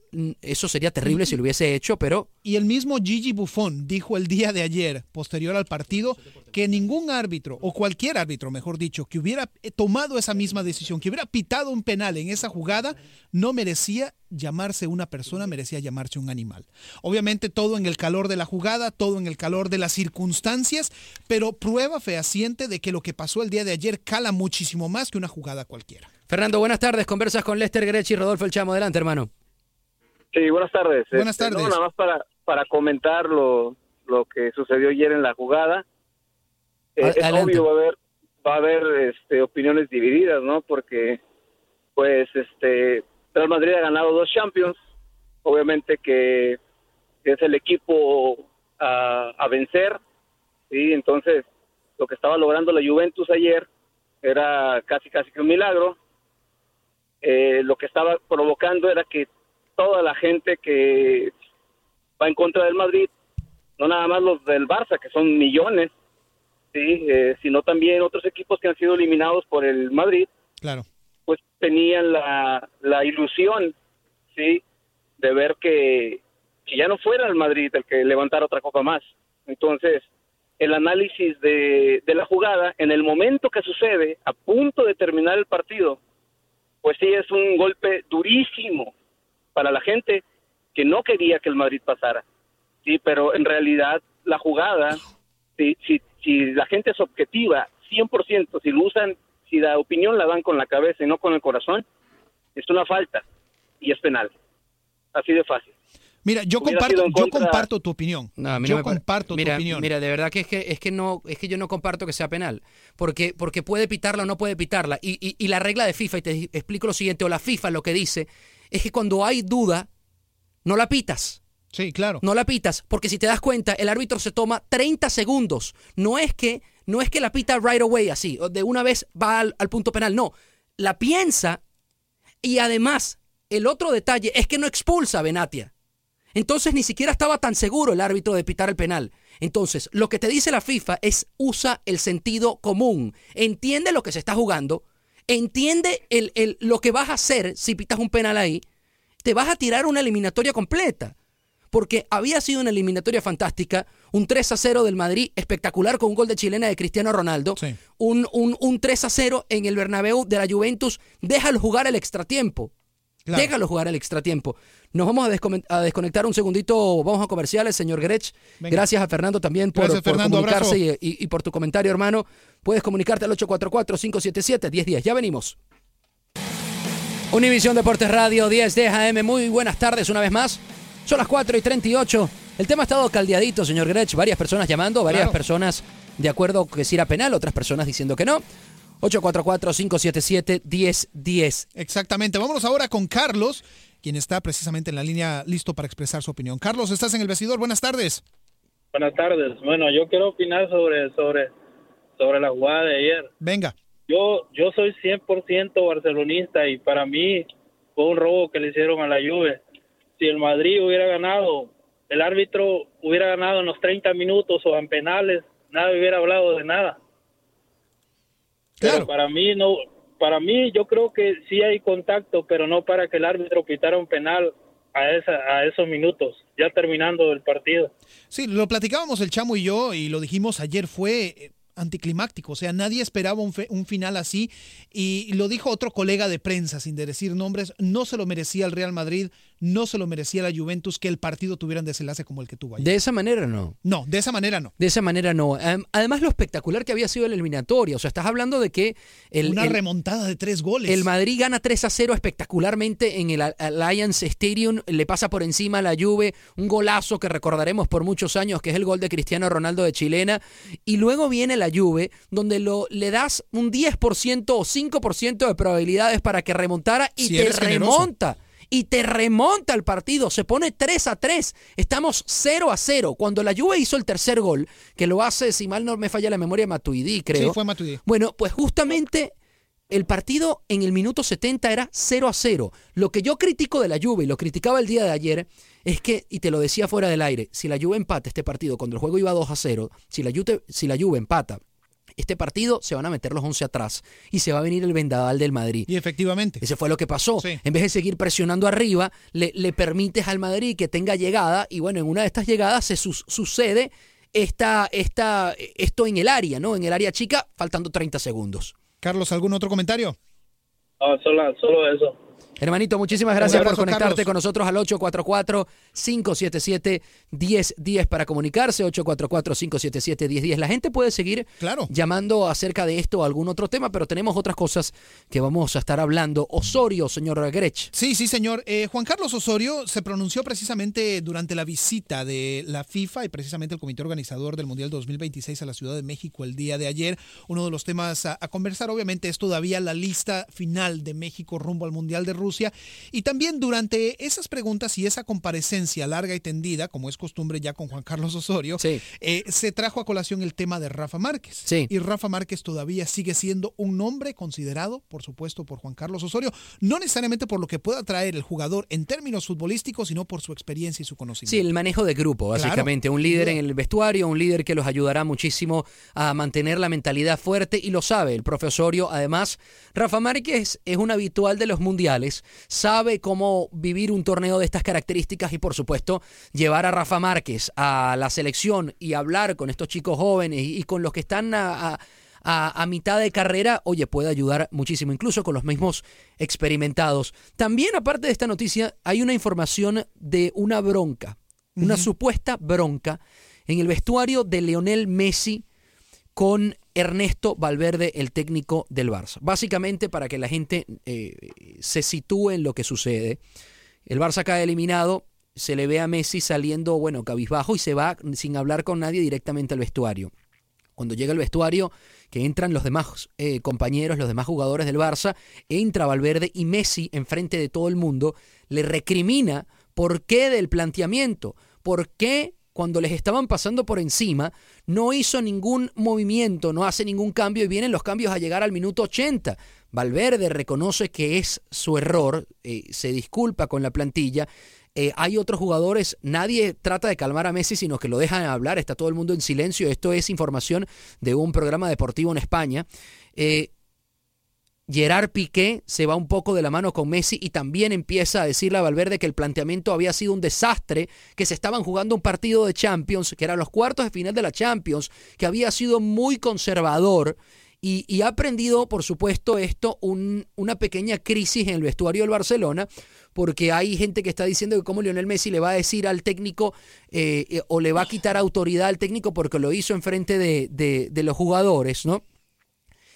eso sería terrible si lo hubiese hecho, pero Y el mismo Gigi Buffon dijo el día de ayer, posterior al partido, que ningún árbitro, o cualquier árbitro, mejor dicho, que hubiera eh, tomado esa misma decisión, que hubiera pitado un penal en esa jugada, no merecía llamarse una persona, merecía llamarse un animal. Obviamente todo en el calor de la jugada, todo en el calor de las circunstancias, pero prueba fehaciente de que lo que pasó el día de ayer cala muchísimo más que una jugada cualquiera. Fernando, buenas tardes. Conversas con Lester Grech y Rodolfo El Chamo. Adelante, hermano. Sí, buenas tardes. Buenas Este, no, tardes. nada más para, para comentar lo, lo que sucedió ayer en la jugada. Eh, es obvio va a haber va a haber este, opiniones divididas, ¿no? Porque pues este Real Madrid ha ganado dos Champions, obviamente que es el equipo a, a vencer, sí. Entonces lo que estaba logrando la Juventus ayer era casi casi que un milagro. Eh, lo que estaba provocando era que toda la gente que va en contra del Madrid, no nada más los del Barça, que son millones, sí, eh, sino también otros equipos que han sido eliminados por el Madrid, Claro. pues tenían la, la ilusión, sí, de ver que, que ya no fuera el Madrid el que levantara otra copa más. Entonces, el análisis de, de la jugada, en el momento que sucede, a punto de terminar el partido, pues sí es un golpe durísimo para la gente que no quería que el Madrid pasara. Sí, pero en realidad la jugada, si, si, si la gente es objetiva, 100%, si lo usan, si la opinión la dan con la cabeza y no con el corazón, es una falta y es penal. Así de fácil. Mira, yo comparto, yo comparto tu opinión. No, a mí no yo comparto mira, tu opinión. Mira, de verdad que es que es que no es que yo no comparto que sea penal, porque porque puede pitarla o no puede pitarla y, y, y la regla de FIFA y te explico lo siguiente o la FIFA lo que dice es que cuando hay duda no la pitas. Sí, claro. No la pitas, porque si te das cuenta, el árbitro se toma 30 segundos. No es que no es que la pita right away así, de una vez va al, al punto penal, no. La piensa y además el otro detalle es que no expulsa a Benatia. Entonces ni siquiera estaba tan seguro el árbitro de pitar el penal. Entonces, lo que te dice la FIFA es usa el sentido común. Entiende lo que se está jugando. Entiende el, el- lo que vas a hacer si pitas un penal ahí. Te vas a tirar una eliminatoria completa. Porque había sido una eliminatoria fantástica. Un 3 a 0 del Madrid espectacular con un gol de chilena de Cristiano Ronaldo. Un, un, un 3 a 0 en el Bernabéu de la Juventus. Déjalo jugar el extratiempo. Claro. Déjalo jugar el extratiempo. Nos vamos a, a desconectar un segundito. Vamos a comerciales, señor Grech. Venga. Gracias a Fernando también por, Gracias, por Fernando, comunicarse y, abrazo. y- y por tu comentario, hermano. Puedes comunicarte al 844-577-1010. Ya venimos. Univisión Deportes Radio 10 de AM. Muy buenas tardes una vez más. Son las 4 y 38. El tema ha estado caldeadito, señor Grech. Varias personas llamando, varias Claro. personas de acuerdo que si era penal, otras personas diciendo que no. 844-577-1010. Exactamente. Vámonos ahora con Carlos, quien está precisamente en la línea listo para expresar su opinión. Carlos, estás en el vestidor. Buenas tardes. Buenas tardes. Bueno, yo quiero opinar sobre sobre sobre la jugada de ayer. Venga. Yo yo soy 100% barcelonista y para mí fue un robo que le hicieron a la Juve. Si el Madrid hubiera ganado, el árbitro hubiera ganado en los 30 minutos o en penales, nadie hubiera hablado de nada. Pero para mí no, para mí yo creo que sí hay contacto, pero no para que el árbitro pitara un penal a, esa, a esos minutos, ya terminando el partido. Sí, lo platicábamos el chamo y yo y lo dijimos ayer, fue eh, anticlimáctico, o sea, nadie esperaba un, fe- un final así y lo dijo otro colega de prensa, sin decir nombres, no se lo merecía el Real Madrid, no se lo merecía la Juventus que el partido tuviera un desenlace como el que tuvo ayer. De esa manera no. No, de esa manera no. De esa manera no. Adem- Además, lo espectacular que había sido la eliminatoria. O sea, estás hablando de que el, Una el- remontada de tres goles. el Madrid gana 3 a 0 espectacularmente en el Al- Allianz Stadium. Le pasa por encima a la Juve. Un golazo que recordaremos por muchos años, que es el gol de Cristiano Ronaldo de Chilena. Y luego viene la Juve, donde lo, le das un 10% o 5% de probabilidades para que remontara y Si te generoso. Y te remonta el partido, se pone 3 a 3. Estamos 0 a 0. Cuando la Juve hizo el tercer gol, que lo hace, si mal no me falla la memoria, Matuidi, creo. Sí, fue Matuidi. Bueno, pues justamente el partido en el minuto 70 era 0 a 0. Lo que yo critico de la Juve y lo criticaba el día de ayer es que, y te lo decía fuera del aire, si la Juve empata este partido cuando el juego iba 2 a 0, si la Juve, si la Juve empata este partido, se van a meter los 11 atrás y se va a venir el vendaval del Madrid. Y efectivamente. Ese fue lo que pasó. En vez de seguir presionando arriba, le, le permites al Madrid que tenga llegada y bueno, en una de estas llegadas se sus- sucede esta, esta, esto en el área, ¿no? En el área chica, faltando 30 segundos. Carlos, ¿algún otro comentario? No, solo, solo eso. Hermanito, muchísimas gracias por conectarte Carlos. con nosotros al 844-577-1010 para comunicarse, 844-577-1010. La gente puede seguir llamando acerca de esto o algún otro tema, pero tenemos otras cosas que vamos a estar hablando. Osorio, señor Grech. Sí, sí, señor. Eh, Juan Carlos Osorio se pronunció precisamente durante la visita de la FIFA y precisamente el comité organizador del Mundial 2026 a la Ciudad de México el día de ayer. Uno de los temas a, a conversar, obviamente, es todavía la lista final de México rumbo al Mundial de Rusia. Y también durante esas preguntas y esa comparecencia larga y tendida, como es costumbre ya con Juan Carlos Osorio, eh, se trajo a colación el tema de Rafa Márquez. Y Rafa Márquez todavía sigue siendo un nombre considerado, por supuesto, por Juan Carlos Osorio, no necesariamente por lo que pueda traer el jugador en términos futbolísticos, sino por su experiencia y su conocimiento. Sí, el manejo de grupo, Claro, básicamente. un líder en el vestuario, un líder que los ayudará muchísimo a mantener la mentalidad fuerte y lo sabe el profesorio. Además, Rafa Márquez es un habitual de los mundiales, sabe cómo vivir un torneo de estas características y, por supuesto, llevar a Rafa Márquez a la selección y hablar con estos chicos jóvenes y, y con los que están a- a- a, a mitad de carrera, oye, puede ayudar muchísimo, incluso con los mismos experimentados. También, aparte de esta noticia, hay una información de una bronca, una supuesta bronca en el vestuario de Leonel Messi con Ernesto Valverde, el técnico del Barça. Básicamente, para que la gente eh, se sitúe en lo que sucede, el Barça cae eliminado, se le ve a Messi saliendo, bueno, cabizbajo y se va sin hablar con nadie directamente al vestuario. Cuando llega el vestuario, que entran los demás eh, compañeros, los demás jugadores del Barça, entra Valverde y Messi, enfrente de todo el mundo, le recrimina por qué del planteamiento, por qué cuando les estaban pasando por encima, no hizo ningún movimiento, no hace ningún cambio y vienen los cambios a llegar al minuto 80. Valverde reconoce que es su error, eh, se disculpa con la plantilla. Eh, hay otros jugadores, nadie trata de calmar a Messi, sino que lo dejan hablar, está todo el mundo en silencio. Esto es información de un programa deportivo en España. Eh, Gerard Piqué se va un poco de la mano con Messi y también empieza a decirle a Valverde que el planteamiento había sido un desastre, que se estaban jugando un partido de Champions, que eran los cuartos de final de la Champions, que había sido muy conservador y, ha aprendido, por supuesto, esto, un- una pequeña crisis en el vestuario del Barcelona, porque hay gente que está diciendo que como Lionel Messi le va a decir al técnico eh, eh, o le va a quitar autoridad al técnico porque lo hizo enfrente de, de los jugadores, ¿no?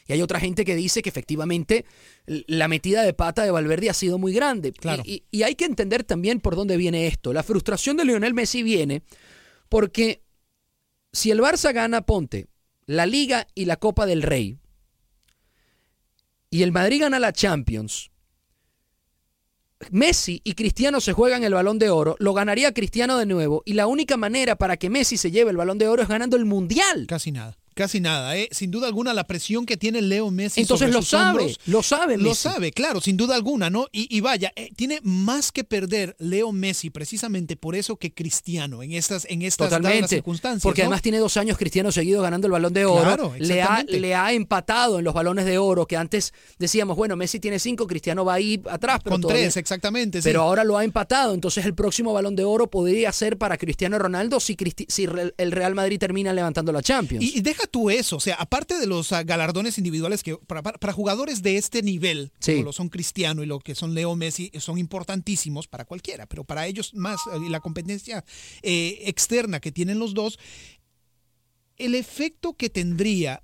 Y hay otra gente que dice que efectivamente la metida de pata de Valverde ha sido muy grande. Claro. Y, y- y hay que entender también por dónde viene esto. La frustración de Lionel Messi viene porque si el Barça gana, ponte, la Liga y la Copa del Rey, y el Madrid gana la Champions, Messi y Cristiano se juegan el balón de oro, lo ganaría Cristiano de nuevo, y la única manera para que Messi se lleve el balón de oro es ganando el Mundial. Casi nada. Casi nada, ¿eh? Sin duda alguna, la presión que tiene Leo Messi. Entonces sobre lo sus sabe, hombros, lo sabe Lo sabe, claro, sin duda alguna, ¿no? Y, y vaya, eh, tiene más que perder Leo Messi precisamente por eso que Cristiano en estas, en estas Totalmente. circunstancias. Porque ¿no? además tiene dos años Cristiano seguido ganando el balón de oro. Claro, le, ha, le ha empatado en los balones de oro, que antes decíamos, bueno, Messi tiene cinco, Cristiano va ahí atrás. Pero Con todavía- tres, exactamente. sí. Pero ahora lo ha empatado, entonces el próximo balón de oro podría ser para Cristiano Ronaldo si, Cristi- si el Real Madrid termina levantando la Champions. Y, y deja tú eso, o sea, aparte de los ah, galardones individuales que para, jugadores de este nivel, Sí. como lo son Cristiano y lo que son Leo Messi, son importantísimos para cualquiera, pero para ellos más, eh, y la competencia eh, externa que tienen los dos, el efecto que tendría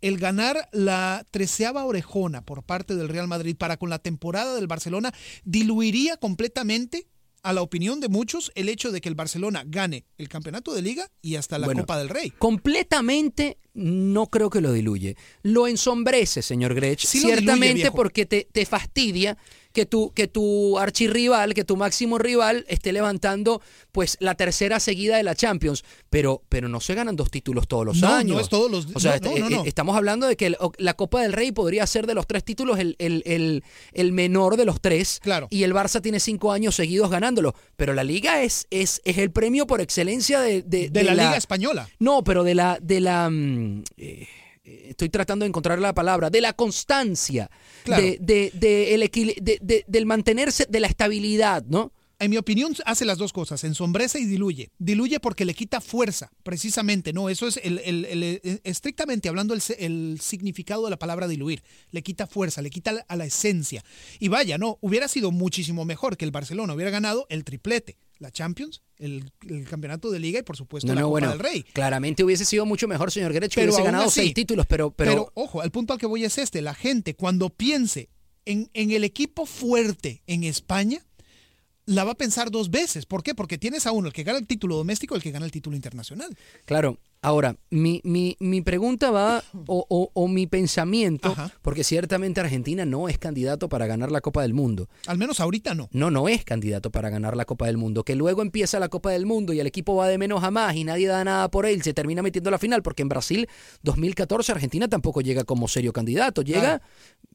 el ganar la treceava orejona por parte del Real Madrid para con la temporada del Barcelona diluiría completamente a la opinión de muchos el hecho de que el Barcelona gane el campeonato de liga y hasta la Bueno, Copa del Rey. Completamente no creo que lo diluye. Lo ensombrece, señor Grech, Sí lo diluye, ciertamente porque te, te fastidia que tu, que tu archirrival, que tu máximo rival esté levantando pues la tercera seguida de la Champions, pero, pero no se ganan dos títulos todos los No, no años. es todos los- O sea, no, no, est- no, eh, estamos hablando de que el- la Copa del Rey podría ser de los tres títulos el, el- el- el menor de los tres. Claro. Y el Barça tiene cinco años seguidos ganándolo. Pero la Liga es, es, es el premio por excelencia de, de, De la Liga Española. No, pero de la, de la mm, eh, estoy tratando de encontrar la palabra, de la constancia, Claro. de, de- de el equili- de- de- del mantenerse, de la estabilidad, ¿no? En mi opinión, hace las dos cosas, ensombrece y diluye. Diluye porque le quita fuerza, precisamente, ¿no? Eso es el, el- el- el- estrictamente hablando el significado de la palabra diluir. Le quita fuerza, le quita a la esencia. Y vaya, ¿no? Hubiera sido muchísimo mejor que el Barcelona hubiera ganado el triplete, la Champions, el, el campeonato de Liga y por supuesto No, la no, Copa bueno, del Rey. claramente hubiese sido mucho mejor, señor Grech, que Pero hubiese ganado así- seis títulos, pero, pero, Pero ojo, el punto al que voy es este, la gente cuando piense en, en el equipo fuerte en España, la va a pensar dos veces. ¿Por qué? Porque tienes a uno, el que gana el título doméstico y el que gana el título internacional. Claro, ahora, mi, mi, mi pregunta va, o, o- o mi pensamiento, porque ciertamente Argentina no es candidato para ganar la Copa del Mundo. Al menos ahorita no. No, no es candidato para ganar la Copa del Mundo. Que luego empieza la Copa del Mundo y el equipo va de menos a más y nadie da nada por él, se termina metiendo a la final, porque en Brasil 2014 Argentina tampoco llega como serio candidato. Llega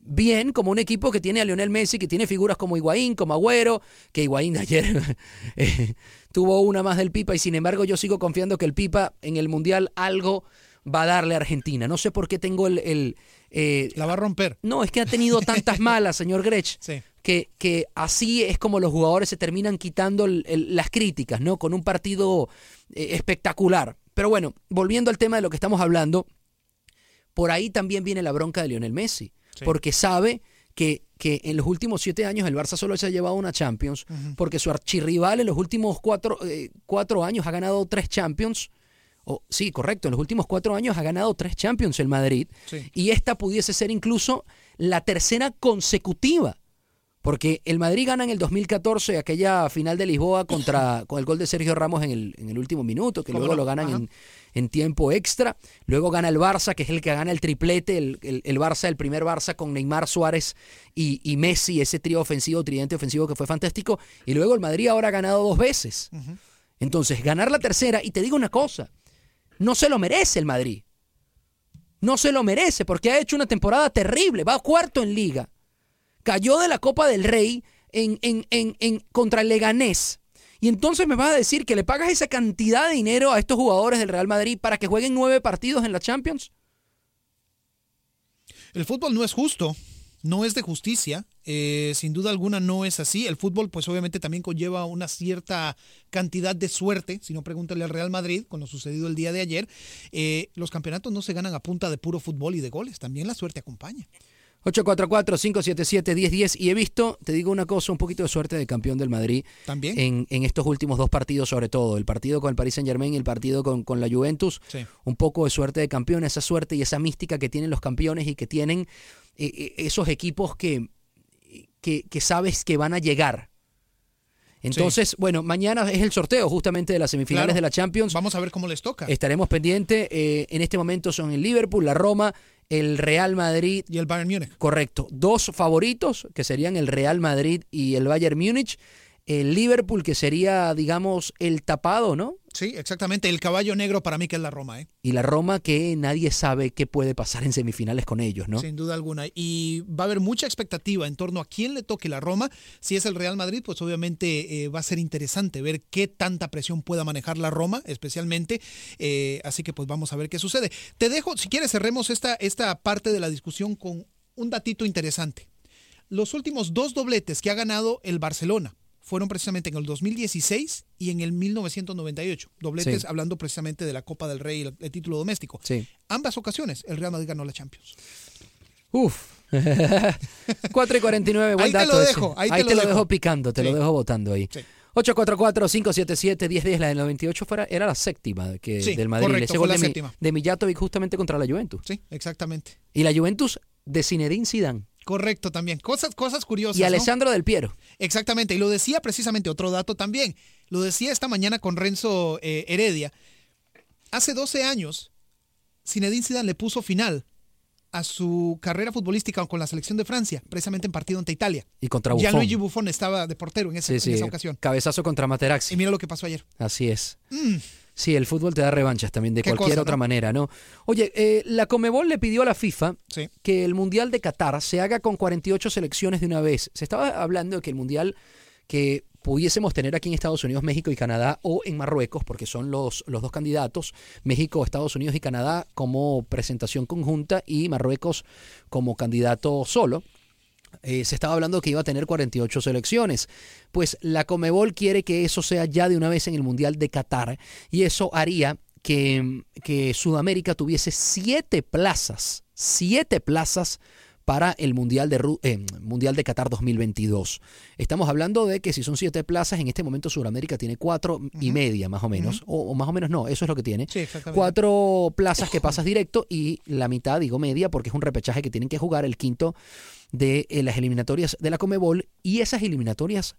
bien como un equipo que tiene a Lionel Messi, que tiene figuras como Higuaín, como Agüero, que Higuaín ayer eh, tuvo una más del Pipa y sin embargo yo sigo confiando que el Pipa en el Mundial algo va a darle a Argentina. No sé por qué tengo el... el, eh, La va a romper. no, es que ha tenido tantas malas, señor Grech, Sí. que, que así es como los jugadores se terminan quitando el- el- las críticas, ¿no? Con un partido eh, espectacular. Pero bueno, volviendo al tema de lo que estamos hablando, por ahí también viene la bronca de Lionel Messi, Sí. porque sabe que, que en los últimos siete años el Barça solo se ha llevado una Champions, porque su archirrival en los últimos cuatro, eh, cuatro años ha ganado tres Champions. O, sí, correcto, en los últimos cuatro años ha ganado tres Champions el Madrid. Sí. Y esta pudiese ser incluso la tercera consecutiva. Porque el Madrid gana en el 2014 aquella final de Lisboa contra con el gol de Sergio Ramos en el, en el último minuto, que ¿Cómo luego no? lo ganan Ajá. en, en tiempo extra. Luego gana el Barça, que es el que gana el triplete, el, el- el Barça, el primer Barça con Neymar Suárez y, y Messi, ese trío ofensivo, tridente ofensivo que fue fantástico. Y luego el Madrid ahora ha ganado dos veces. Entonces, ganar la tercera, y te digo una cosa, no se lo merece el Madrid. No se lo merece porque ha hecho una temporada terrible, va cuarto en liga. Cayó de la Copa del Rey en, en- en- en- contra el Leganés. Y entonces me vas a decir que le pagas esa cantidad de dinero a estos jugadores del Real Madrid para que jueguen nueve partidos en la Champions. El fútbol no es justo, no es de justicia, eh, sin duda alguna no es así. El fútbol pues obviamente también conlleva una cierta cantidad de suerte, si no pregúntale al Real Madrid con lo sucedido el día de ayer. Eh, los campeonatos no se ganan a punta de puro fútbol y de goles, también la suerte acompaña. 844-577-1010 y he visto, te digo una cosa, un poquito de suerte de campeón del Madrid También. en, en estos últimos dos partidos sobre todo, el partido con el Paris Saint Germain y el partido con, con la Juventus, Sí. un poco de suerte de campeón, esa suerte y esa mística que tienen los campeones y que tienen eh, eh, esos equipos que, que, que sabes que van a llegar. Entonces, bueno, mañana es el sorteo justamente de las semifinales Claro. de la Champions. Vamos a ver cómo les toca. Estaremos pendientes. eh, en este momento son el Liverpool, la Roma, el Real Madrid. Y el Bayern Múnich. Correcto. Dos favoritos, que serían el Real Madrid y el Bayern Múnich. El Liverpool, que sería, digamos, el tapado, ¿no? Sí, exactamente. El caballo negro para mí que es la Roma, ¿eh? Y la Roma que nadie sabe qué puede pasar en semifinales con ellos, ¿no? Sin duda alguna. Y va a haber mucha expectativa en torno a quién le toque la Roma. Si es el Real Madrid, pues obviamente eh, va a ser interesante ver qué tanta presión pueda manejar la Roma, especialmente. Eh, así que pues vamos a ver qué sucede. Te dejo, si quieres, cerremos esta, esta parte de la discusión con un datito interesante. Los últimos dos dobletes que ha ganado el Barcelona fueron precisamente en el 2016 y en el 1998. Dobletes Sí. hablando precisamente de la Copa del Rey, el, el título doméstico. Sí. Ambas ocasiones el Real Madrid ganó la Champions. Uf. 4 y 49, buen Ahí te lo ese. dejo, ahí te te, lo dejo. dejo picando, te Sí. lo dejo votando ahí. 844-577-1010, la del 98 fuera, era la séptima que, del Madrid. correcto, Ese fue gol la de, Mi- séptima. de Mijatovic justamente contra la Juventus. Sí, exactamente. Y la Juventus de Zinedine Zidane. Correcto también. Cosas, cosas curiosas. Y ¿no? Alessandro Del Piero. Exactamente. Y lo decía precisamente otro dato también. Lo decía esta mañana con Renzo eh, Heredia. Hace 12 años, Zinedine Zidane le puso final a su carrera futbolística con la selección de Francia, precisamente en partido ante Italia. Y contra Ya Buffon. Luigi Buffon estaba de portero en, ese- Sí, en esa ocasión. Cabezazo contra Materazzi. Y mira lo que pasó ayer. Así es. Mm. Sí, el fútbol te da revanchas también de cualquier cosa, otra ¿no? manera, ¿no? Oye, eh, la Comebol le pidió a la FIFA Sí. que el Mundial de Qatar se haga con 48 selecciones de una vez. Se estaba hablando de que el Mundial que pudiésemos tener aquí en Estados Unidos, México y Canadá o en Marruecos, porque son los, los dos candidatos, México, Estados Unidos y Canadá como presentación conjunta y Marruecos como candidato solo. Eh, se estaba hablando que iba a tener 48 selecciones. Pues la Comebol quiere que eso sea ya de una vez en el Mundial de Qatar y eso haría que, que Sudamérica tuviese siete plazas, siete plazas para el Mundial de, Ru- eh, Mundial de Qatar 2022. Estamos hablando de que si son siete plazas, en este momento Sudamérica tiene cuatro y media más o menos, o, o más o menos no, eso es lo que tiene. Sí. Cuatro plazas que pasas directo y la mitad, digo media, porque es un repechaje que tienen que jugar el quinto de eh, las eliminatorias de la Comebol y esas eliminatorias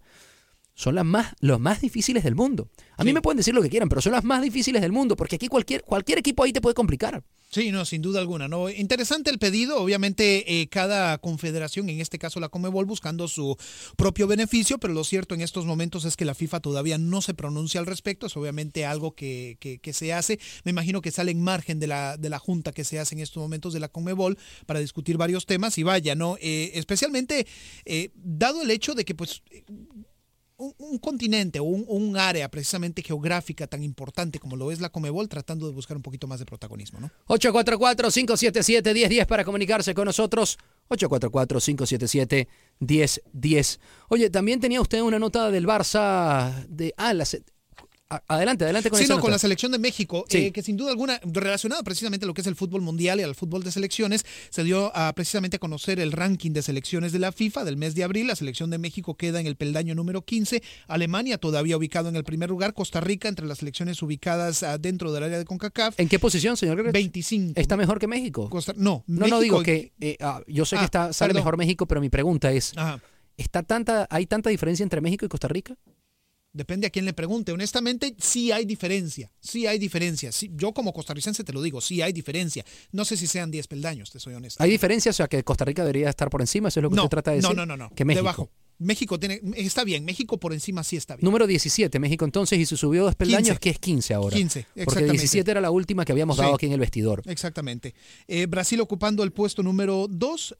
son las más, los más difíciles del mundo. A mí me pueden decir lo que quieran, pero son las más difíciles del mundo, porque aquí cualquier, cualquier equipo ahí te puede complicar. Sí, no, sin duda alguna. No, interesante el pedido. Obviamente, eh, cada confederación, en este caso la Comebol, buscando su propio beneficio, pero lo cierto en estos momentos es que la FIFA todavía no se pronuncia al respecto. Es obviamente algo que, que- que se hace. Me imagino que sale en margen de la, de la junta que se hace en estos momentos de la Comebol para discutir varios temas. Y vaya, ¿no? Eh, especialmente eh, dado el hecho de que, pues, un, continente o un, área precisamente geográfica tan importante como lo es la Comebol, tratando de buscar un poquito más de protagonismo, ¿no? 844-577-1010 para comunicarse con nosotros. 844-577-1010. Oye, también tenía usted una nota del Barça de... Ah, la adelante, adelante con Sí, no, con la selección de México, Sí. eh, que sin duda alguna, relacionado precisamente a lo que es el fútbol mundial y al fútbol de selecciones, se dio a, precisamente a conocer el ranking de selecciones de la FIFA del mes de abril. La selección de México queda en el peldaño número 15, Alemania todavía ubicado en el primer lugar, Costa Rica entre las selecciones ubicadas ah, dentro del área de CONCACAF. ¿En qué posición, señor Gregorio? 25. ¿Está mejor que México? Costa- no, No, no digo que... eh, ah, yo sé que Ah, está, sale perdón. mejor México, pero mi pregunta es... Ajá. ¿está tanta, ¿Hay tanta diferencia entre México y Costa Rica? Depende a quién le pregunte. Honestamente, sí hay diferencia. Sí hay diferencia. Sí, yo como costarricense te lo digo, sí hay diferencia. No sé si sean 10 peldaños, te soy honesto. ¿Hay diferencia? O sea, que Costa Rica debería estar por encima, eso es lo que no, usted trata de no, decir. no, no, no. Que México. Debajo. México tiene, está bien, México por encima sí está bien. Número 17, México entonces, y se subió dos peldaños, 15. que es 15 ahora. 15, Porque exactamente. 17 era la última que habíamos dado Sí. aquí en el vestidor. Exactamente. Eh, Brasil ocupando el puesto número 2,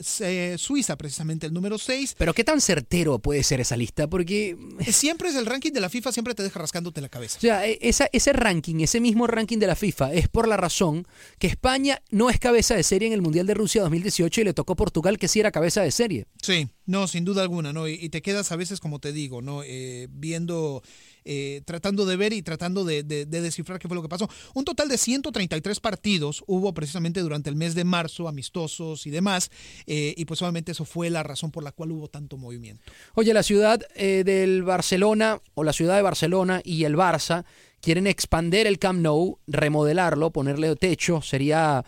Suiza precisamente el número 6. Pero qué tan certero puede ser esa lista, porque Siempre es el ranking de la FIFA, siempre te deja rascándote la cabeza. o sea, e- esa, ese ranking, ese mismo ranking de la FIFA, es por la razón que España no es cabeza de serie en el Mundial de Rusia 2018 y le tocó Portugal que sí era cabeza de serie. Sí, no, sin duda alguna, ¿no? Y, te quedas a veces, como te digo, ¿no? Eh, viendo, eh, tratando de ver y tratando de, de- de descifrar qué fue lo que pasó. Un total de 133 partidos hubo precisamente durante el mes de marzo, amistosos y demás, eh, y pues obviamente eso fue la razón por la cual hubo tanto movimiento. Oye, la ciudad eh, del Barcelona o la ciudad de Barcelona y el Barça quieren expander el Camp Nou, remodelarlo, ponerle techo, sería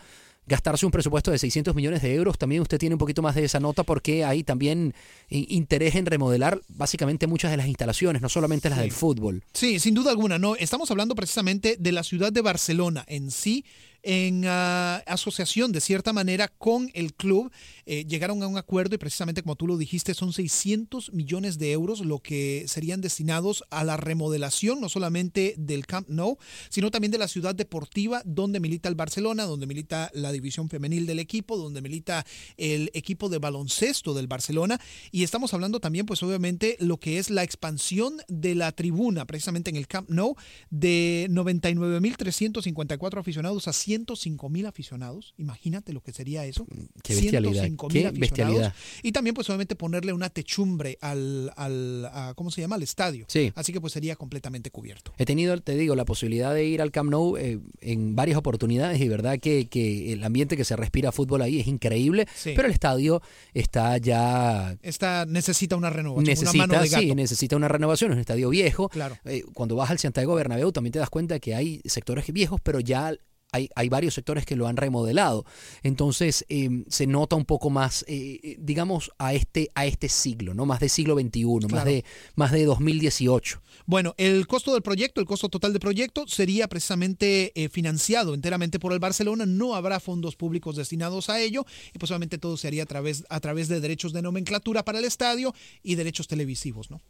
gastarse un presupuesto de 600 millones de euros. También usted tiene un poquito más de esa nota porque hay también eh, interés en remodelar básicamente muchas de las instalaciones, no solamente las del fútbol. Sí, sin duda alguna, no. Estamos hablando precisamente de la ciudad de Barcelona en sí. En ah, asociación de cierta manera con el club. Eh, llegaron a un acuerdo y precisamente como tú lo dijiste, son 600 millones de euros lo que serían destinados a la remodelación, no solamente del Camp Nou, sino también de la ciudad deportiva donde milita el Barcelona, donde milita la división femenil del equipo, donde milita el equipo de baloncesto del Barcelona. Y estamos hablando también, pues obviamente, lo que es la expansión de la tribuna, precisamente en el Camp Nou, de 99.354 aficionados a 105.000 aficionados. Imagínate lo que sería eso. Qué bestialidad. 105,000 Qué aficionados. bestialidad. Y también, pues obviamente, ponerle una techumbre al, al a- ¿cómo se llama? Al estadio. Sí. Así que pues sería completamente cubierto. He tenido, te digo, la posibilidad de ir al Camp Nou eh, en varias oportunidades y verdad que, que el ambiente que se respira fútbol ahí es increíble, Sí. pero el estadio está ya Esta necesita una renovación, una necesita, mano de gato. sí, necesita una renovación, es un estadio viejo. Claro. Eh, cuando vas al Santiago Bernabéu también te das cuenta que hay sectores viejos, pero ya hay, hay varios sectores que lo han remodelado. Entonces eh, se nota un poco más, eh, eh, digamos, a este, a este siglo, ¿no? Más de siglo XXI, más, de, más de 2018. Bueno, el costo del proyecto, el costo total del proyecto sería precisamente eh, financiado enteramente por el Barcelona. No habrá fondos públicos destinados a ello y pues obviamente todo se haría a través, a través de derechos de nomenclatura para el estadio y derechos televisivos, ¿no?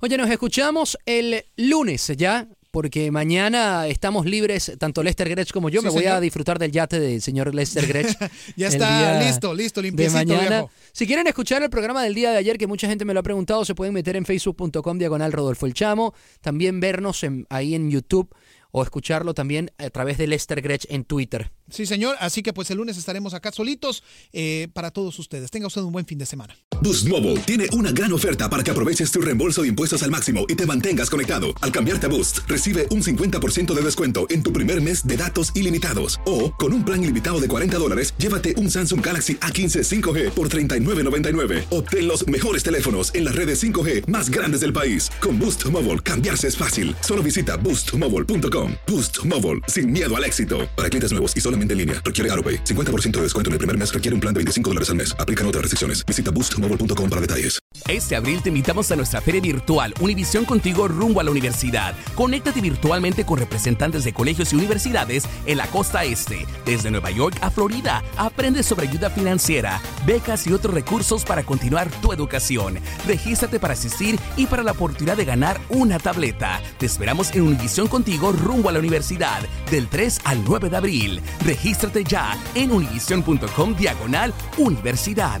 Oye, nos escuchamos el lunes ya, porque mañana estamos libres, tanto Lester Gretsch como yo. Sí, Me voy a disfrutar del yate del señor Lester Gretsch. Ya está listo, listo, de limpiecito, mañana. viejo. Si quieren escuchar el programa del día de ayer, que mucha gente me lo ha preguntado, se pueden meter en facebook.com diagonal Rodolfo El Chamo, también vernos en- ahí en YouTube o escucharlo también a través de Lester Gretsch en Twitter. Sí, señor. Así que pues el lunes estaremos acá solitos eh, para todos ustedes. Tenga usted un buen fin de semana. Boost Mobile tiene una gran oferta para que aproveches tu reembolso de impuestos al máximo y te mantengas conectado. Al cambiarte a Boost, recibe un 50% de descuento en tu primer mes de datos ilimitados. O, con un plan ilimitado de 40 dólares, llévate un Samsung Galaxy A15 5G por $39.99. Obtén los mejores teléfonos en las redes 5G más grandes del país. Con Boost Mobile, cambiarse es fácil. Solo visita boostmobile.com. Boost Mobile, sin miedo al éxito. Para clientes nuevos y solamente en línea, requiere AroPay. 50% de descuento en el primer mes requiere un plan de 25 dólares al mes. Aplican otras restricciones. Visita boostmobile.com para detalles. Este abril te invitamos a nuestra feria virtual Univisión Contigo rumbo a la universidad. Conéctate virtualmente con representantes de colegios y universidades en la costa este, desde Nueva York a Florida. Aprende sobre ayuda financiera, becas y otros recursos para continuar tu educación. Regístrate para asistir y para la oportunidad de ganar una tableta. Te esperamos en Univisión Contigo rumbo a la universidad del 3 al 9 de abril. Regístrate ya en univision.com diagonal universidad.